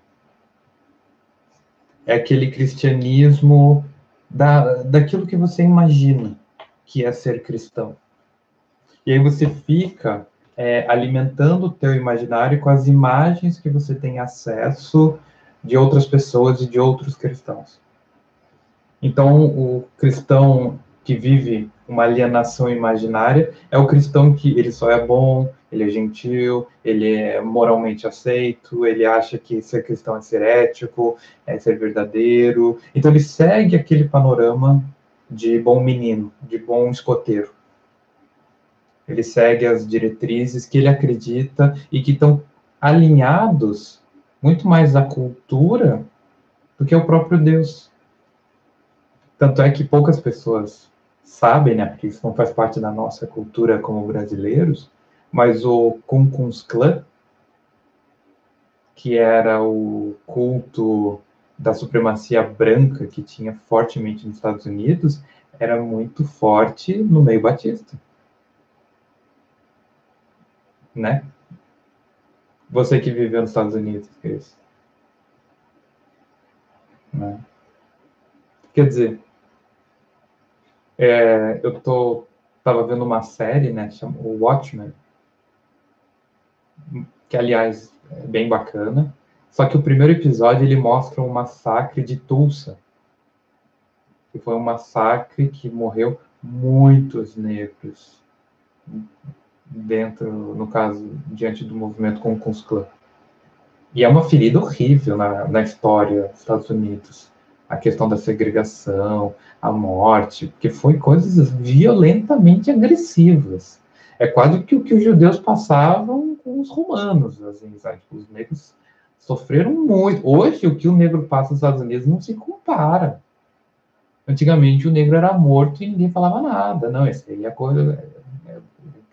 É aquele cristianismo da, daquilo que você imagina que é ser cristão. E aí você fica é, alimentando o teu imaginário com as imagens que você tem acesso de outras pessoas e de outros cristãos. Então, o cristão que vive uma alienação imaginária é o cristão que ele só é bom, ele é gentil, ele é moralmente aceito, ele acha que ser cristão é ser ético, é ser verdadeiro. Então ele segue aquele panorama de bom menino, de bom escoteiro. Ele segue as diretrizes que ele acredita e que estão alinhados muito mais à cultura do que ao próprio Deus. Tanto é que poucas pessoas sabem, né, porque isso não faz parte da nossa cultura como brasileiros, mas o Ku Klux Klan, que era o culto da supremacia branca que tinha fortemente nos Estados Unidos, era muito forte no meio batista. Né? Você que viveu nos Estados Unidos, Cris. Né? Quer dizer, é, eu tô tava vendo uma série, né, chama o Watchmen, que aliás é bem bacana. Só que o primeiro episódio ele mostra um massacre de Tulsa, que foi um massacre que morreu muitos negros dentro, no caso, diante do movimento com o Klan. E é uma ferida horrível na, na história dos Estados Unidos. A questão da segregação, a morte, porque foi coisas violentamente agressivas. É quase que o que os judeus passavam com os romanos, assim, sabe? Os negros sofreram muito. Hoje, o que o negro passa nos Estados Unidos não se compara. Antigamente, o negro era morto e ninguém falava nada. Não, esse aí é coisa.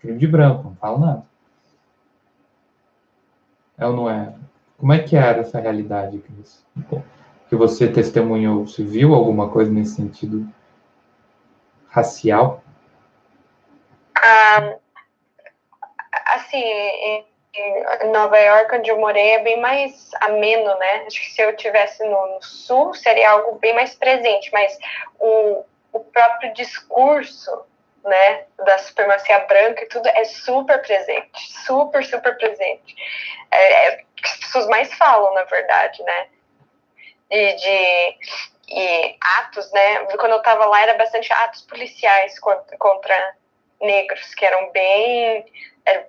Crime de branco, não fala nada. É ou não é? Como é que era essa realidade, Cris? Que você testemunhou, você viu alguma coisa nesse sentido racial? Ah, assim, em, em, Nova York, onde eu morei, é bem mais ameno, né? Acho que se eu tivesse no, no sul, seria algo bem mais presente, mas o, o próprio discurso né, da supremacia branca e tudo é super presente, super, super presente. É, é que as pessoas mais falam, na verdade, né? E de e atos, né? Quando eu tava lá, era bastante atos policiais contra, contra negros, que eram bem é,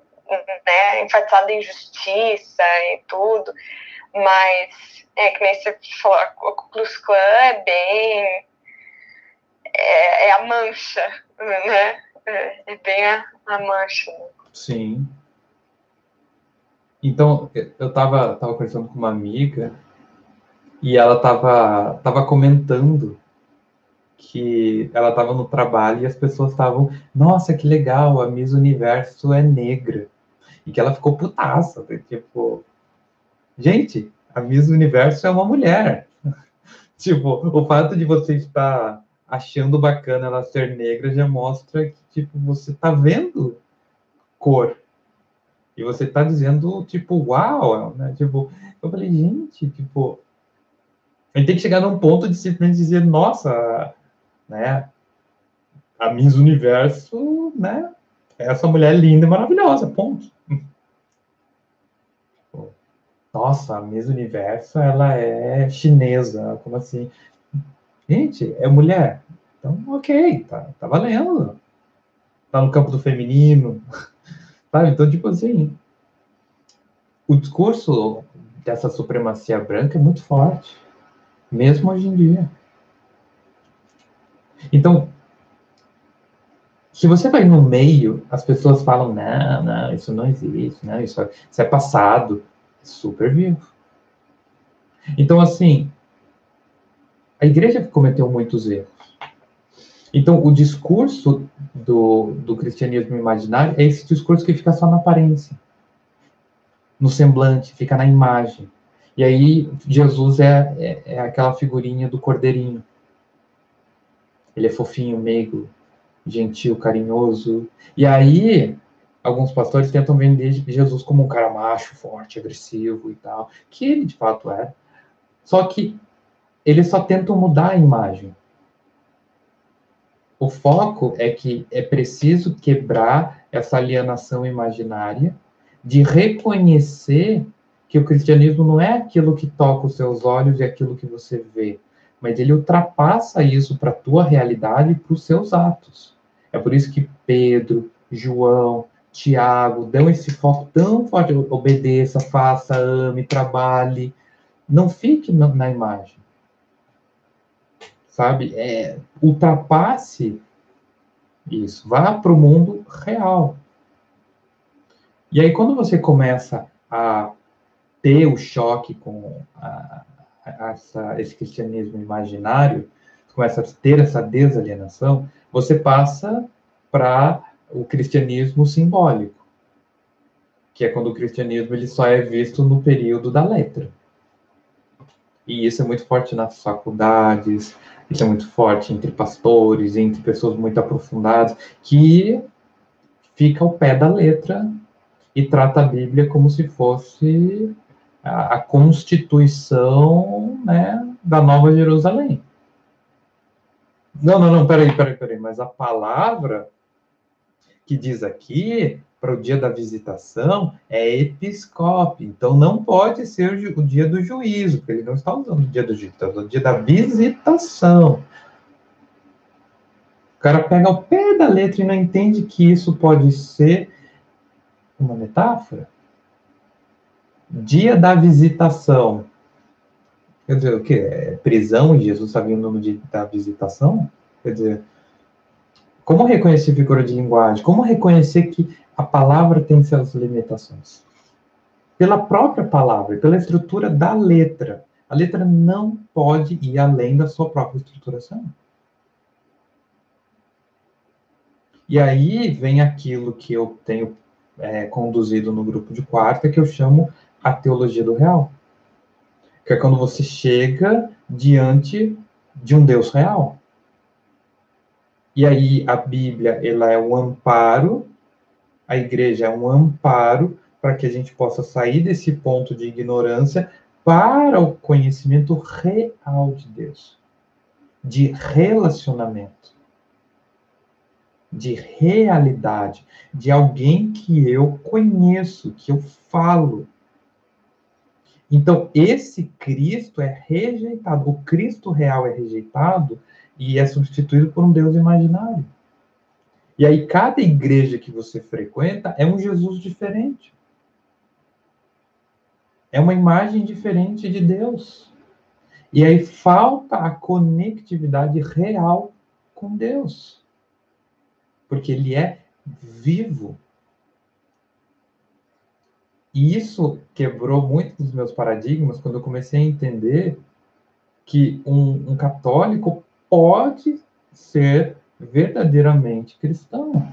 né, enfatizados em justiça e tudo. Mas, é que nem você falou, o Ku Klux Klan é bem. É, é a mancha, né? É, bem a, a mancha. Né? Sim. Então, eu estava tava conversando com uma amiga e ela estava tava comentando que ela estava no trabalho e as pessoas estavam, nossa, que legal, a Miss Universo é negra. E que ela ficou putaça, tipo, gente, a Miss Universo é uma mulher. [laughs] tipo, o fato de você estar achando bacana ela ser negra já mostra que, tipo, você tá vendo cor. E você tá dizendo, tipo, uau, né? Tipo, eu falei, gente, tipo, a gente tem que chegar num ponto de simplesmente dizer, nossa, né? A Miss Universo, né? Essa mulher é linda e maravilhosa, ponto. Nossa, a Miss Universo, ela é chinesa, como assim? Gente, é mulher. Então, ok, tá, tá valendo. Tá no campo do feminino. [laughs] Sabe? Então, tipo assim, o discurso dessa supremacia branca é muito forte, mesmo hoje em dia. Então, se você vai no meio, as pessoas falam, não, não, isso não existe, não, isso, é, isso é passado, é super vivo. Então, assim, a igreja cometeu muitos erros. Então, o discurso do, do cristianismo imaginário é esse discurso que fica só na aparência, no semblante, fica na imagem. E aí, Jesus é, é, é aquela figurinha do cordeirinho. Ele é fofinho, meigo, gentil, carinhoso. E aí, alguns pastores tentam vender Jesus como um cara macho, forte, agressivo e tal, que ele de fato é. Só que eles só tentam mudar a imagem. O foco é que é preciso quebrar essa alienação imaginária de reconhecer que o cristianismo não é aquilo que toca os seus olhos e aquilo que você vê, mas ele ultrapassa isso para a tua realidade e para os seus atos. É por isso que Pedro, João, Tiago dão esse foco tão forte: obedeça, faça, ame, trabalhe. Não fique na, na imagem sabe? É, ultrapasse isso, vá para o mundo real. E aí, quando você começa a ter o choque com a, essa, esse cristianismo imaginário, começa a ter essa desalienação, você passa para o cristianismo simbólico, que é quando o cristianismo ele só é visto no período da letra. E isso é muito forte nas faculdades, isso é muito forte entre pastores, entre pessoas muito aprofundadas, que fica ao pé da letra e trata a Bíblia como se fosse a, a constituição né, da Nova Jerusalém. Não, não, não, peraí, peraí, peraí, mas a palavra que diz aqui para o dia da visitação é episcope, então não pode ser o dia do juízo, porque ele não está usando o dia do juízo, está usando o dia da visitação. O cara pega o pé da letra e não entende que isso pode ser uma metáfora. Dia da visitação. Quer dizer, o quê? É prisão Jesus sabia o nome de, da visitação? Quer dizer, como reconhecer figura de linguagem? Como reconhecer que a palavra tem suas limitações? Pela própria palavra, pela estrutura da letra. A letra não pode ir além da sua própria estruturação. E aí vem aquilo que eu tenho é, conduzido no grupo de quarta, que eu chamo a teologia do real. Que é quando você chega diante de um Deus real. E aí a Bíblia, ela é um amparo, a igreja é um amparo para que a gente possa sair desse ponto de ignorância para o conhecimento real de Deus, de relacionamento, de realidade, de alguém que eu conheço, que eu falo. Então, esse Cristo é rejeitado, o Cristo real é rejeitado e é substituído por um Deus imaginário. E aí, cada igreja que você frequenta é um Jesus diferente. É uma imagem diferente de Deus. E aí falta a conectividade real com Deus. Porque ele é vivo. E isso quebrou muito dos meus paradigmas quando eu comecei a entender que um, um católico pode ser verdadeiramente cristão.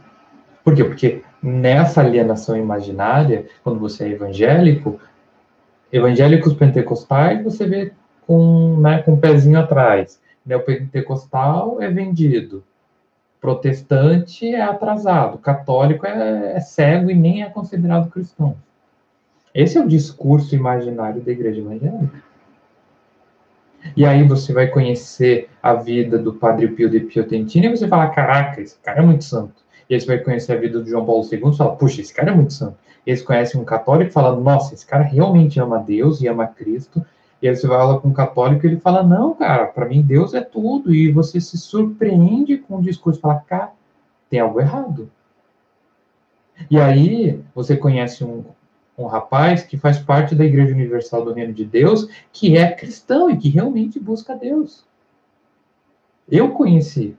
Por quê? Porque nessa alienação imaginária, quando você é evangélico, evangélicos pentecostais você vê com, né, com um pezinho atrás. Neopentecostal é vendido. Protestante é atrasado. Católico é, é cego e nem é considerado cristão. Esse é o discurso imaginário da igreja evangélica. E aí você vai conhecer a vida do Padre Pio de Pietrelcina e você fala, caraca, esse cara é muito santo. E aí você vai conhecer a vida do João Paulo II e fala, puxa, esse cara é muito santo. E aí você conhece um católico e fala, nossa, esse cara realmente ama Deus e ama Cristo. E aí você vai lá com um católico e ele fala, não, cara, para mim Deus é tudo. E você se surpreende com o discurso, fala, cara, tem algo errado. E aí você conhece um, um rapaz que faz parte da Igreja Universal do Reino de Deus, que é cristão e que realmente busca Deus. Eu conheci.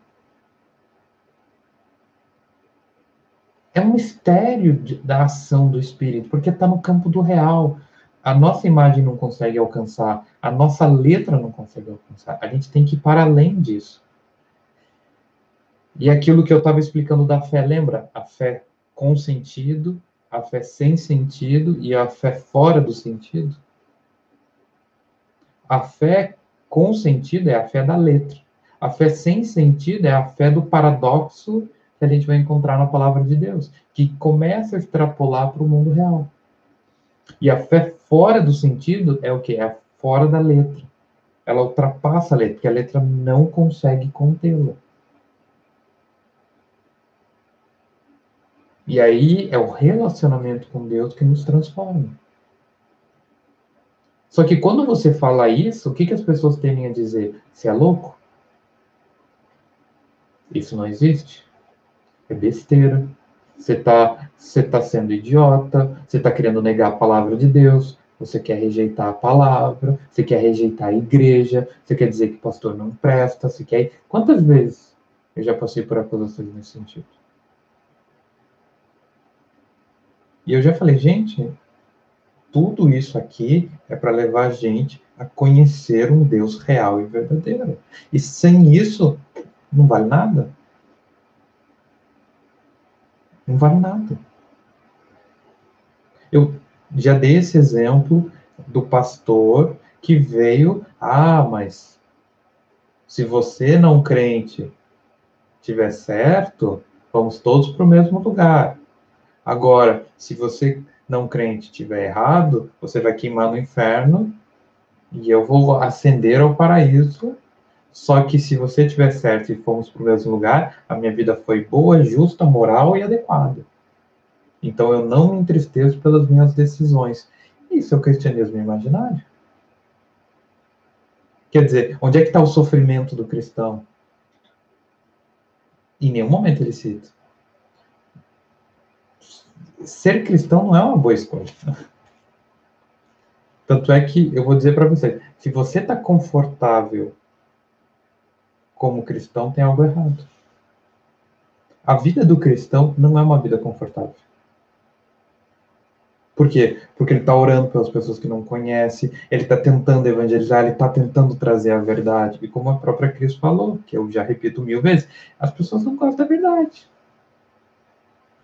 É um mistério da ação do Espírito, porque está no campo do real. A nossa imagem não consegue alcançar, a nossa letra não consegue alcançar. A gente tem que ir para além disso. E aquilo que eu estava explicando da fé, lembra? A fé com sentido a fé sem sentido e a fé fora do sentido? A fé com sentido é a fé da letra. A fé sem sentido é a fé do paradoxo que a gente vai encontrar na palavra de Deus, que começa a extrapolar para o mundo real. E a fé fora do sentido é o que? É fora da letra. Ela ultrapassa a letra, porque a letra não consegue contê-la. E aí é o relacionamento com Deus que nos transforma. Só que quando você fala isso, o que, que as pessoas tendem a dizer? Você é louco? Isso não existe. É besteira. Você está você tá sendo idiota, você está querendo negar a palavra de Deus, você quer rejeitar a palavra, você quer rejeitar a igreja, você quer dizer que o pastor não presta, você quer. Quantas vezes eu já passei por acusações nesse sentido? E eu já falei, gente, tudo isso aqui é para levar a gente a conhecer um Deus real e verdadeiro. E sem isso, não vale nada. Não vale nada. Eu já dei esse exemplo do pastor que veio, ah, mas se você não crente tiver certo, vamos todos para o mesmo lugar. Agora, se você não crente tiver errado, você vai queimar no inferno e eu vou ascender ao paraíso. Só que se você tiver certo e fomos para o mesmo lugar, a minha vida foi boa, justa, moral e adequada. Então eu não me entristeço pelas minhas decisões. Isso é o cristianismo imaginário. Quer dizer, onde é que está o sofrimento do cristão? Em nenhum momento ele cita. Ser cristão não é uma boa escolha. Tanto é que eu vou dizer para você, se você está confortável como cristão, tem algo errado. A vida do cristão não é uma vida confortável. Por quê? Porque ele está orando pelas pessoas que não conhece, ele está tentando evangelizar, ele está tentando trazer a verdade. E como a própria Cris falou, que eu já repito mil vezes, as pessoas não gostam da verdade.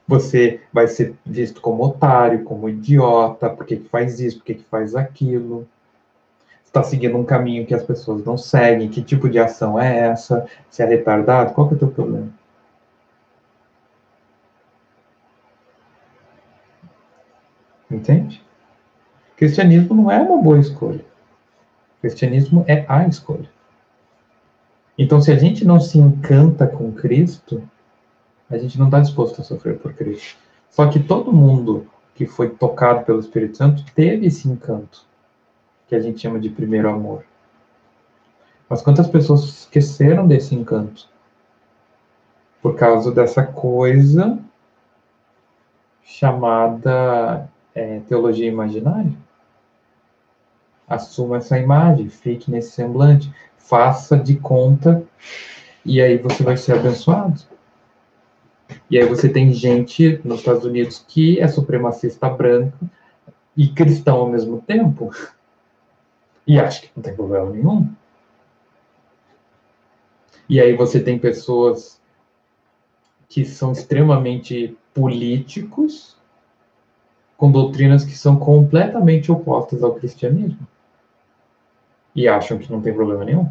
Você vai ser visto como otário, como idiota, por que, que faz isso, por que, que faz aquilo. Está seguindo um caminho que as pessoas não seguem, que tipo de ação é essa? Se é retardado, qual que é o teu problema? Entende? Cristianismo não é uma boa escolha. Cristianismo é a escolha. Então, se a gente não se encanta com Cristo, a gente não está disposto a sofrer por Cristo. Só que todo mundo que foi tocado pelo Espírito Santo teve esse encanto, que a gente chama de primeiro amor. Mas quantas pessoas esqueceram desse encanto? Por causa dessa coisa chamada é, teologia imaginária? Assuma essa imagem, fique nesse semblante, faça de conta, e aí você vai ser abençoado. E aí você tem gente nos Estados Unidos que é supremacista branco e cristão ao mesmo tempo. E acha que não tem problema nenhum. E aí você tem pessoas que são extremamente políticos com doutrinas que são completamente opostas ao cristianismo e acham que não tem problema nenhum.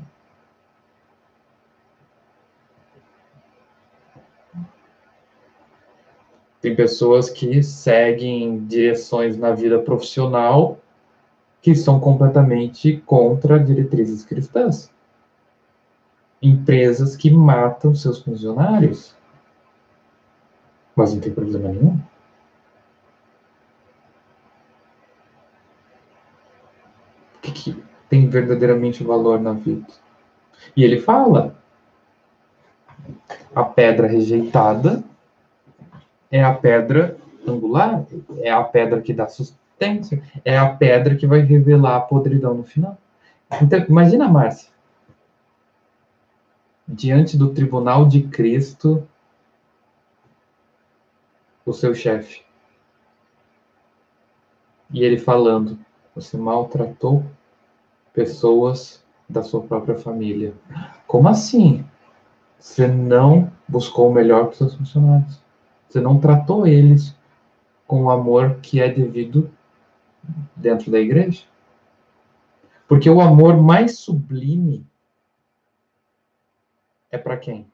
Tem pessoas que seguem direções na vida profissional que são completamente contra diretrizes cristãs. Empresas que matam seus funcionários. Mas não tem problema nenhum. que tem verdadeiramente valor na vida. E ele fala: a pedra rejeitada é a pedra angular, é a pedra que dá sustância, é a pedra que vai revelar a podridão no final. Então, imagina, Márcia, diante do tribunal de Cristo, o seu chefe. E ele falando: Você maltratou pessoas da sua própria família. Como assim? Você não buscou o melhor para os seus funcionários. Você não tratou eles com o amor que é devido dentro da igreja. Porque o amor mais sublime é para quem?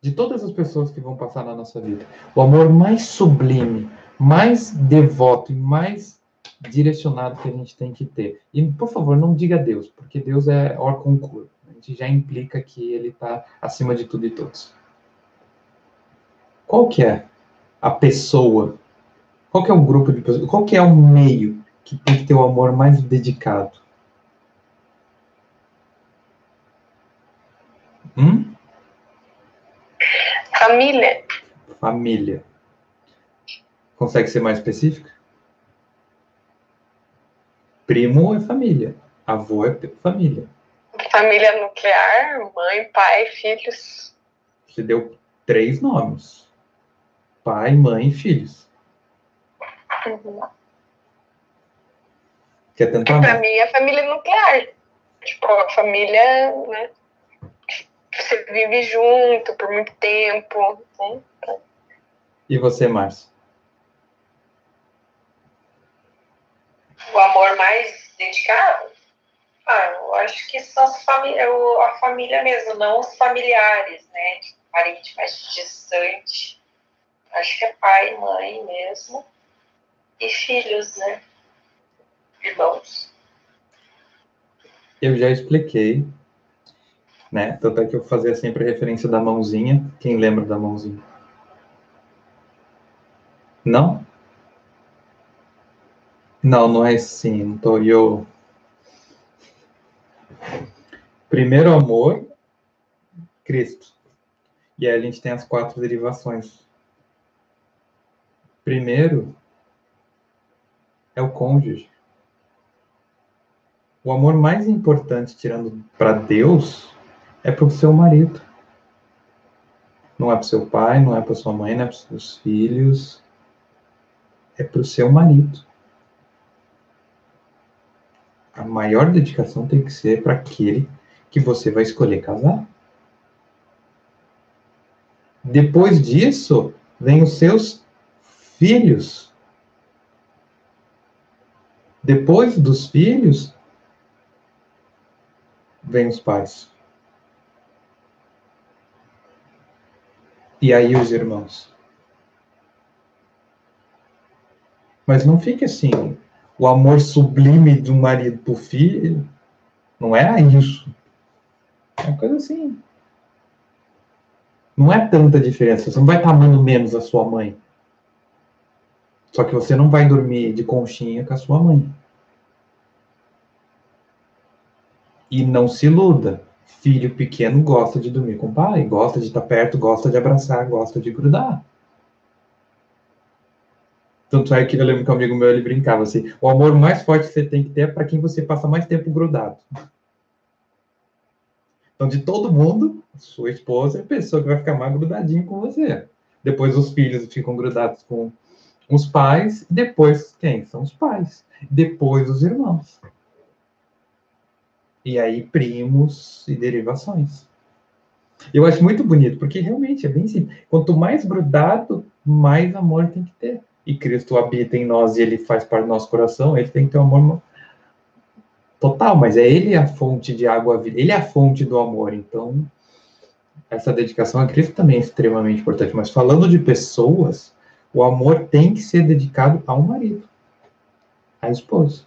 De todas as pessoas que vão passar na nossa vida. O amor mais sublime, mais devoto e mais direcionado que a gente tem que ter. E, por favor, não diga Deus, porque Deus é or concur. A gente já implica que ele está acima de tudo e todos. Qual que é a pessoa? Qual que é o grupo de pessoas? Qual que é o meio que tem que ter o amor mais dedicado? Hum? Família. Família. Consegue ser mais específica? Primo é família. Avô é família. Família nuclear, mãe, pai, filhos. Você deu três nomes: pai, mãe e filhos. Uhum. Quer tentar? Pra mim, a família nuclear. Tipo, a família, né? Você vive junto por muito tempo. Né? E você, Márcio? O amor mais dedicado? Ah, eu acho que são as famí a família mesmo, não os familiares, né? Parente mais distante. Acho que é pai, mãe mesmo. E filhos, né? Irmãos. Eu já expliquei, né? Tanto é que eu fazia sempre referência da mãozinha. Quem lembra da mãozinha? Não? Não, não é assim. Não tô eu. Primeiro amor, Cristo. E aí a gente tem as quatro derivações. Primeiro é o cônjuge. O amor mais importante, tirando para Deus, é para o seu marido. Não é para o seu pai, não é para sua mãe, não é para os seus filhos. É para o seu marido. A maior dedicação tem que ser para aquele que você vai escolher casar. Depois disso, vem os seus filhos. Depois dos filhos, vem os pais. E aí os irmãos. Mas não fique assim, o amor sublime do marido para o filho, não é isso. É uma coisa assim. Não é tanta diferença. Você não vai estar amando menos a sua mãe. Só que você não vai dormir de conchinha com a sua mãe. E não se iluda. Filho pequeno gosta de dormir com o pai, gosta de estar perto, gosta de abraçar, gosta de grudar. Tanto é que eu lembro que um amigo meu ele brincava assim: o amor mais forte que você tem que ter é para quem você passa mais tempo grudado. Então, de todo mundo, sua esposa é a pessoa que vai ficar mais grudadinha com você. Depois os filhos ficam grudados com os pais, depois quem? São os pais. Depois os irmãos. E aí, primos e derivações. Eu acho muito bonito, porque realmente é bem simples. Quanto mais grudado, mais amor tem que ter. E Cristo habita em nós e ele faz parte do nosso coração, ele tem que ter um amor total, mas é ele a fonte de água vida, ele é a fonte do amor. Então, essa dedicação a Cristo também é extremamente importante. Mas falando de pessoas, o amor tem que ser dedicado ao marido, à esposa.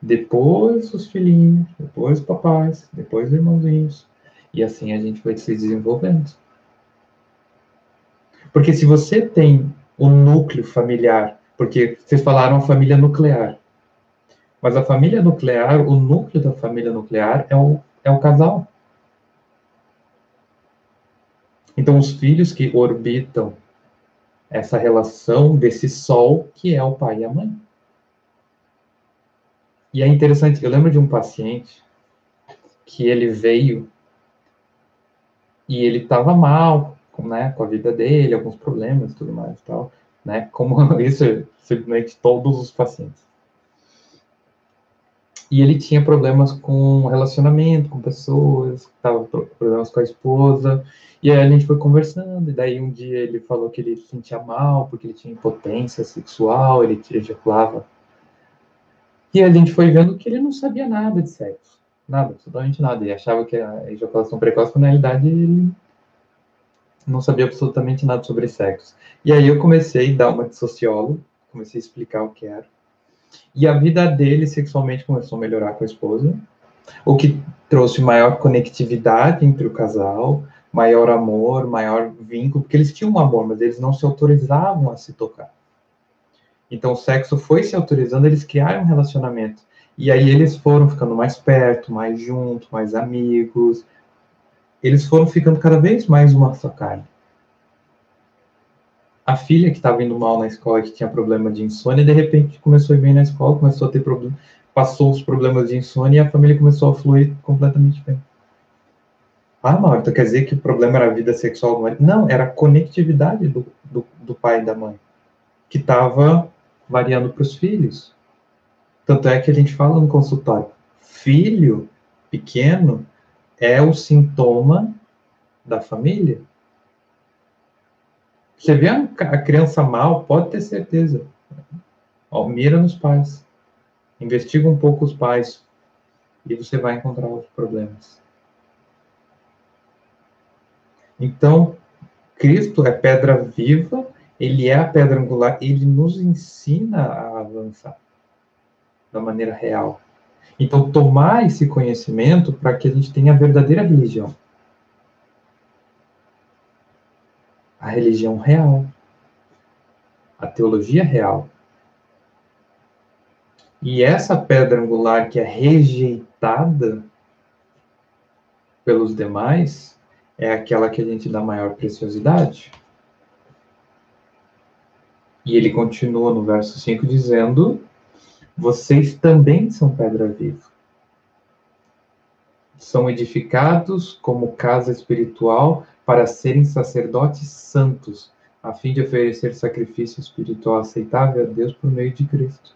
Depois os filhinhos, depois os papais, depois os irmãozinhos. E assim a gente vai se desenvolvendo. Porque se você tem o um núcleo familiar porque vocês falaram família nuclear. Mas a família nuclear, o núcleo da família nuclear é o, é o casal. Então, os filhos que orbitam essa relação desse sol que é o pai e a mãe. E é interessante, eu lembro de um paciente que ele veio e ele estava mal, né, com a vida dele, alguns problemas, tudo mais, tal né? Como [laughs] isso simplesmente todos os pacientes. E ele tinha problemas com relacionamento com pessoas, tava problemas com a esposa. E aí a gente foi conversando, e daí um dia ele falou que ele se sentia mal porque ele tinha impotência sexual, ele ejaculava. E a gente foi vendo que ele não sabia nada de sexo. Nada, absolutamente nada. Ele achava que a ejaculação precoce, na realidade, ele não sabia absolutamente nada sobre sexo. E aí eu comecei a dar uma de sociólogo, comecei a explicar o que era. E a vida dele sexualmente começou a melhorar com a esposa, o que trouxe maior conectividade entre o casal, maior amor, maior vínculo, porque eles tinham um amor, mas eles não se autorizavam a se tocar. Então o sexo foi se autorizando, eles criaram um relacionamento. E aí eles foram ficando mais perto, mais juntos, mais amigos, eles foram ficando cada vez mais uma só carne. A filha que estava indo mal na escola, que tinha problema de insônia, de repente começou a ir bem na escola, começou a ter problema, passou os problemas de insônia e a família começou a fluir completamente bem. Ah, Marta, quer dizer que o problema era a vida sexual do marido? Não, era a conectividade do, do, do pai e da mãe, que estava variando para os filhos. Tanto é que a gente fala no consultório, filho pequeno é o sintoma da família. Você vê a criança mal, pode ter certeza. Mira nos pais. Investiga um pouco os pais. E você vai encontrar os problemas. Então, Cristo é pedra viva, ele é a pedra angular, ele nos ensina a avançar da maneira real. Então, tomar esse conhecimento para que a gente tenha a verdadeira religião. A religião real. A teologia real. E essa pedra angular que é rejeitada pelos demais é aquela que a gente dá maior preciosidade. E ele continua no verso 5 dizendo: Vocês também são pedra viva. São edificados como casa espiritual para serem sacerdotes santos, a fim de oferecer sacrifício espiritual aceitável a Deus por meio de Cristo.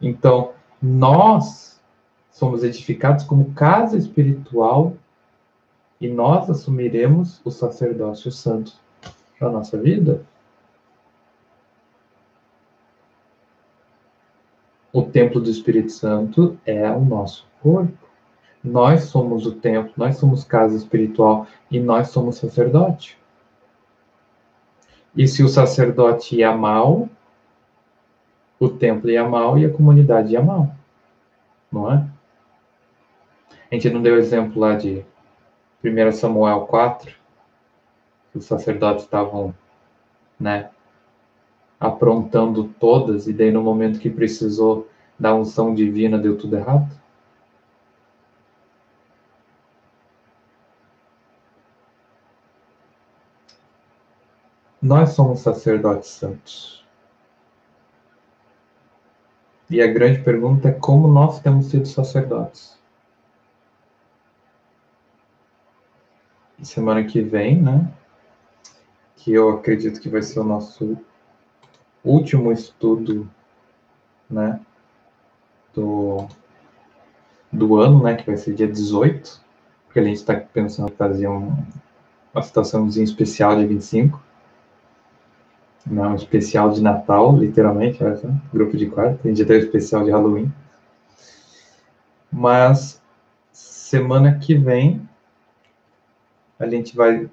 Então, nós somos edificados como casa espiritual e nós assumiremos o sacerdócio santo na nossa vida. O templo do Espírito Santo é o nosso corpo. Nós somos o templo, nós somos casa espiritual e nós somos sacerdote. E se o sacerdote ia mal, o templo ia mal e a comunidade ia mal. Não é? A gente não deu exemplo lá de 1 Samuel 4, que os sacerdotes estavam, né, aprontando todas, e daí no momento que precisou da unção divina deu tudo errado? Nós somos sacerdotes santos. E a grande pergunta é como nós temos sido sacerdotes. Semana que vem, né? Que eu acredito que vai ser o nosso último estudo, né? Do, do ano, né? Que vai ser dia 18. Porque a gente está pensando em fazer um, uma situaçãozinha especial de 25 não, especial de Natal, literalmente, olha só, grupo de quarto, a gente até especial de Halloween. Mas semana que vem a gente vai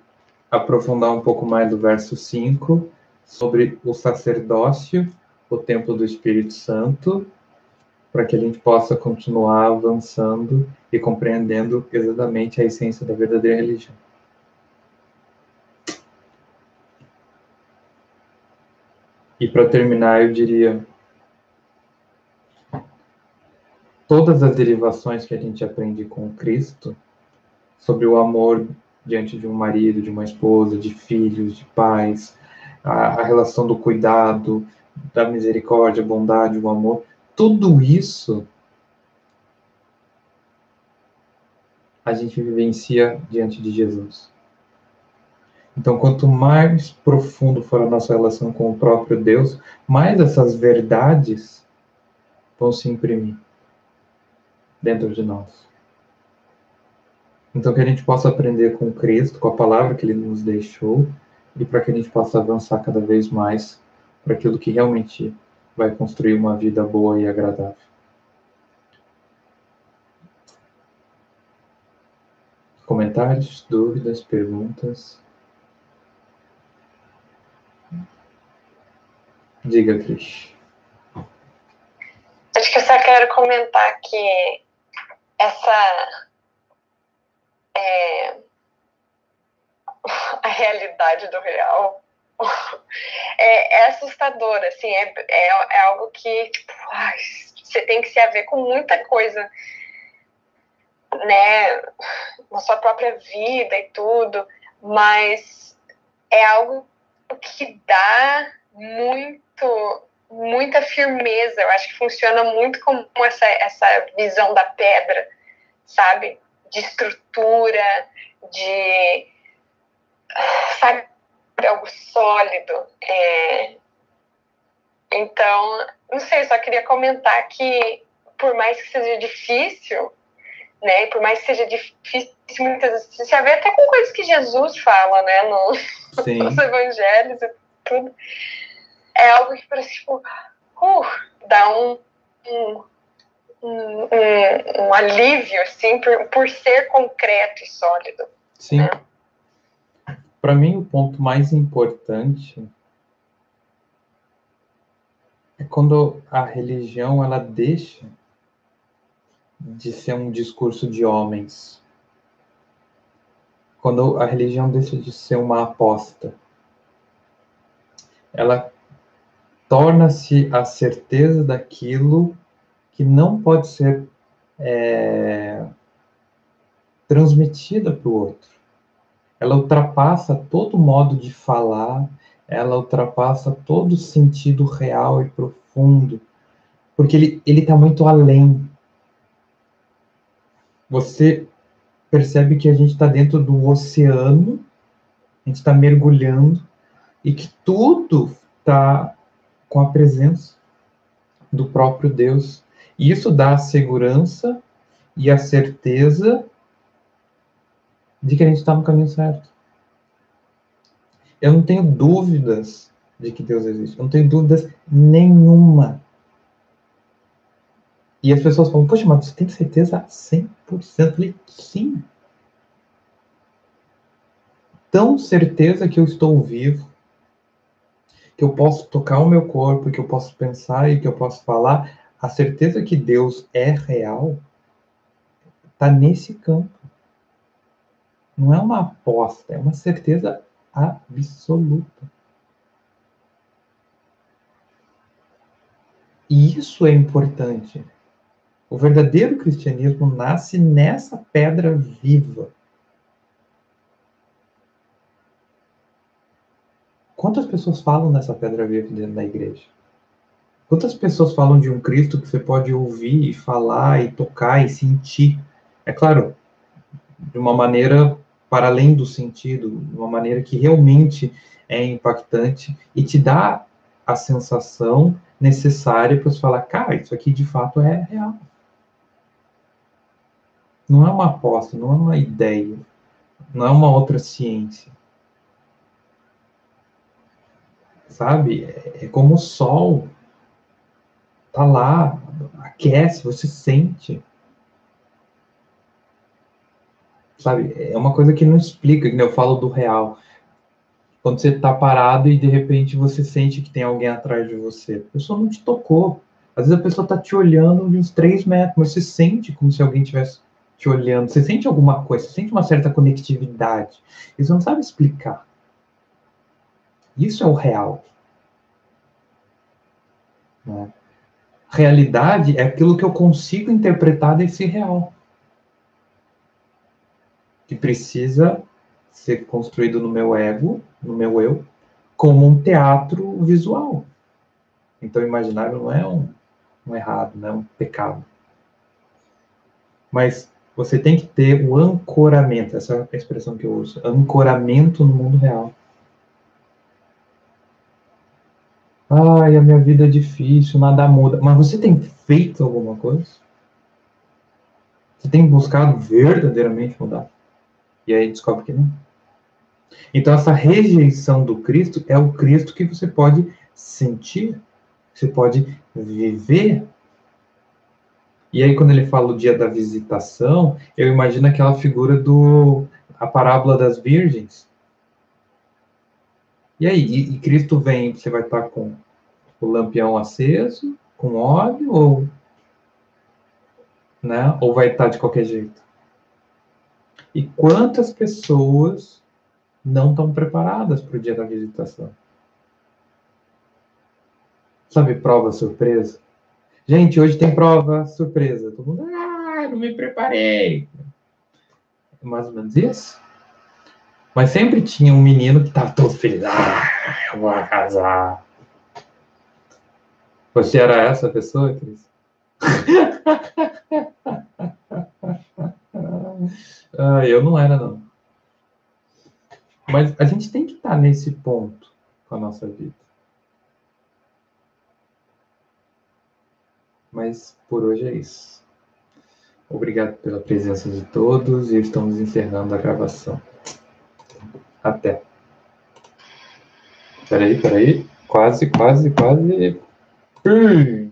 aprofundar um pouco mais do verso 5 sobre o sacerdócio, o templo do Espírito Santo, para que a gente possa continuar avançando e compreendendo exatamente a essência da verdadeira religião. E para terminar, eu diria todas as derivações que a gente aprende com Cristo sobre o amor diante de um marido, de uma esposa, de filhos, de pais, a, a relação do cuidado, da misericórdia, bondade, o amor, tudo isso a gente vivencia diante de Jesus. Então, quanto mais profundo for a nossa relação com o próprio Deus, mais essas verdades vão se imprimir dentro de nós. Então, que a gente possa aprender com Cristo, com a palavra que Ele nos deixou, e para que a gente possa avançar cada vez mais para aquilo que realmente vai construir uma vida boa e agradável. Comentários, dúvidas, perguntas? Diga, Cris. Acho que eu só quero comentar que essa é, [laughs] a realidade do real [laughs] é, é assustadora, assim, é, é, é, algo que tipo, ai, você tem que se haver com muita coisa, né, na sua própria vida e tudo, mas é algo que dá muito muito, muita firmeza. Eu acho que funciona muito como essa, essa visão da pedra, sabe? De estrutura, de. Sabe? Algo sólido. É, Então, não sei, só queria comentar que, por mais que seja difícil, né, e por mais que seja difícil, muitas vezes, você vê até com coisas que Jesus fala, né, no, [laughs] nos evangelhos e tudo, é algo que parece, tipo, uh, dá um, um, um, um, alívio, assim, por, por ser concreto e sólido. Sim. Né? Para mim, o ponto mais importante é quando a religião ela deixa de ser um discurso de homens. Quando a religião deixa de ser uma aposta, ela torna-se a certeza daquilo que não pode ser é, transmitida para o outro. Ela ultrapassa todo modo de falar, ela ultrapassa todo sentido real e profundo, porque ele ele está muito além. Você percebe que a gente está dentro do oceano, a gente está mergulhando e que tudo está com a presença do próprio Deus. E isso dá a segurança e a certeza de que a gente está no caminho certo. Eu não tenho dúvidas de que Deus existe. Eu não tenho dúvidas nenhuma. E as pessoas falam, poxa, mas você tem certeza 100%? Eu falei, sim. Tão certeza que eu estou vivo, que eu posso tocar o meu corpo, que eu posso pensar e que eu posso falar. A certeza que Deus é real está nesse campo. Não é uma aposta, é uma certeza absoluta. E isso é importante. O verdadeiro cristianismo nasce nessa pedra viva. Quantas pessoas falam dessa pedra viva dentro da igreja? Quantas pessoas falam de um Cristo que você pode ouvir e falar e tocar e sentir? É claro, de uma maneira para além do sentido, de uma maneira que realmente é impactante e te dá a sensação necessária para você falar, cara, isso aqui de fato é real. Não é uma aposta, não é uma ideia, não é uma outra ciência. Sabe? É, é como o sol. Tá lá, aquece, você sente. sabe? É uma coisa que não explica, que eu falo do real. Quando você está parado e de repente você sente que tem alguém atrás de você. A pessoa não te tocou. Às vezes a pessoa está te olhando de uns três metros, mas você sente como se alguém tivesse te olhando. Você sente alguma coisa, você sente uma certa conectividade. Você não sabe explicar. Isso é o real. Né? Realidade é aquilo que eu consigo interpretar desse real que precisa ser construído no meu ego, no meu eu, como um teatro visual. Então, imaginário não é um, um errado, não é um pecado. Mas você tem que ter o ancoramento, essa é a expressão que eu uso, ancoramento no mundo real. Ai, a minha vida é difícil, nada muda. Mas você tem feito alguma coisa? Você tem buscado verdadeiramente mudar? E aí descobre que não. Então, essa rejeição do Cristo é o Cristo que você pode sentir, você pode viver. E aí, quando ele fala o dia da visitação, eu imagino aquela figura do a parábola das virgens. E aí, e, e Cristo vem, você vai estar com o lampião aceso, com óleo, ou, né, ou vai estar de qualquer jeito? E quantas pessoas não estão preparadas para o dia da visitação? Sabe, prova surpresa? Gente, hoje tem prova surpresa. Todo mundo, ah, não me preparei. É mais ou menos isso. Mas sempre tinha um menino que estava todo feliz. Ah, eu vou casar. Você era essa pessoa, Cris? [laughs] Ah, eu não era, não. Mas a gente tem que estar nesse ponto com a nossa vida. Mas por hoje é isso. Obrigado pela presença de todos e estamos encerrando a gravação. Até. Peraí, peraí. Quase, quase, quase. Hum.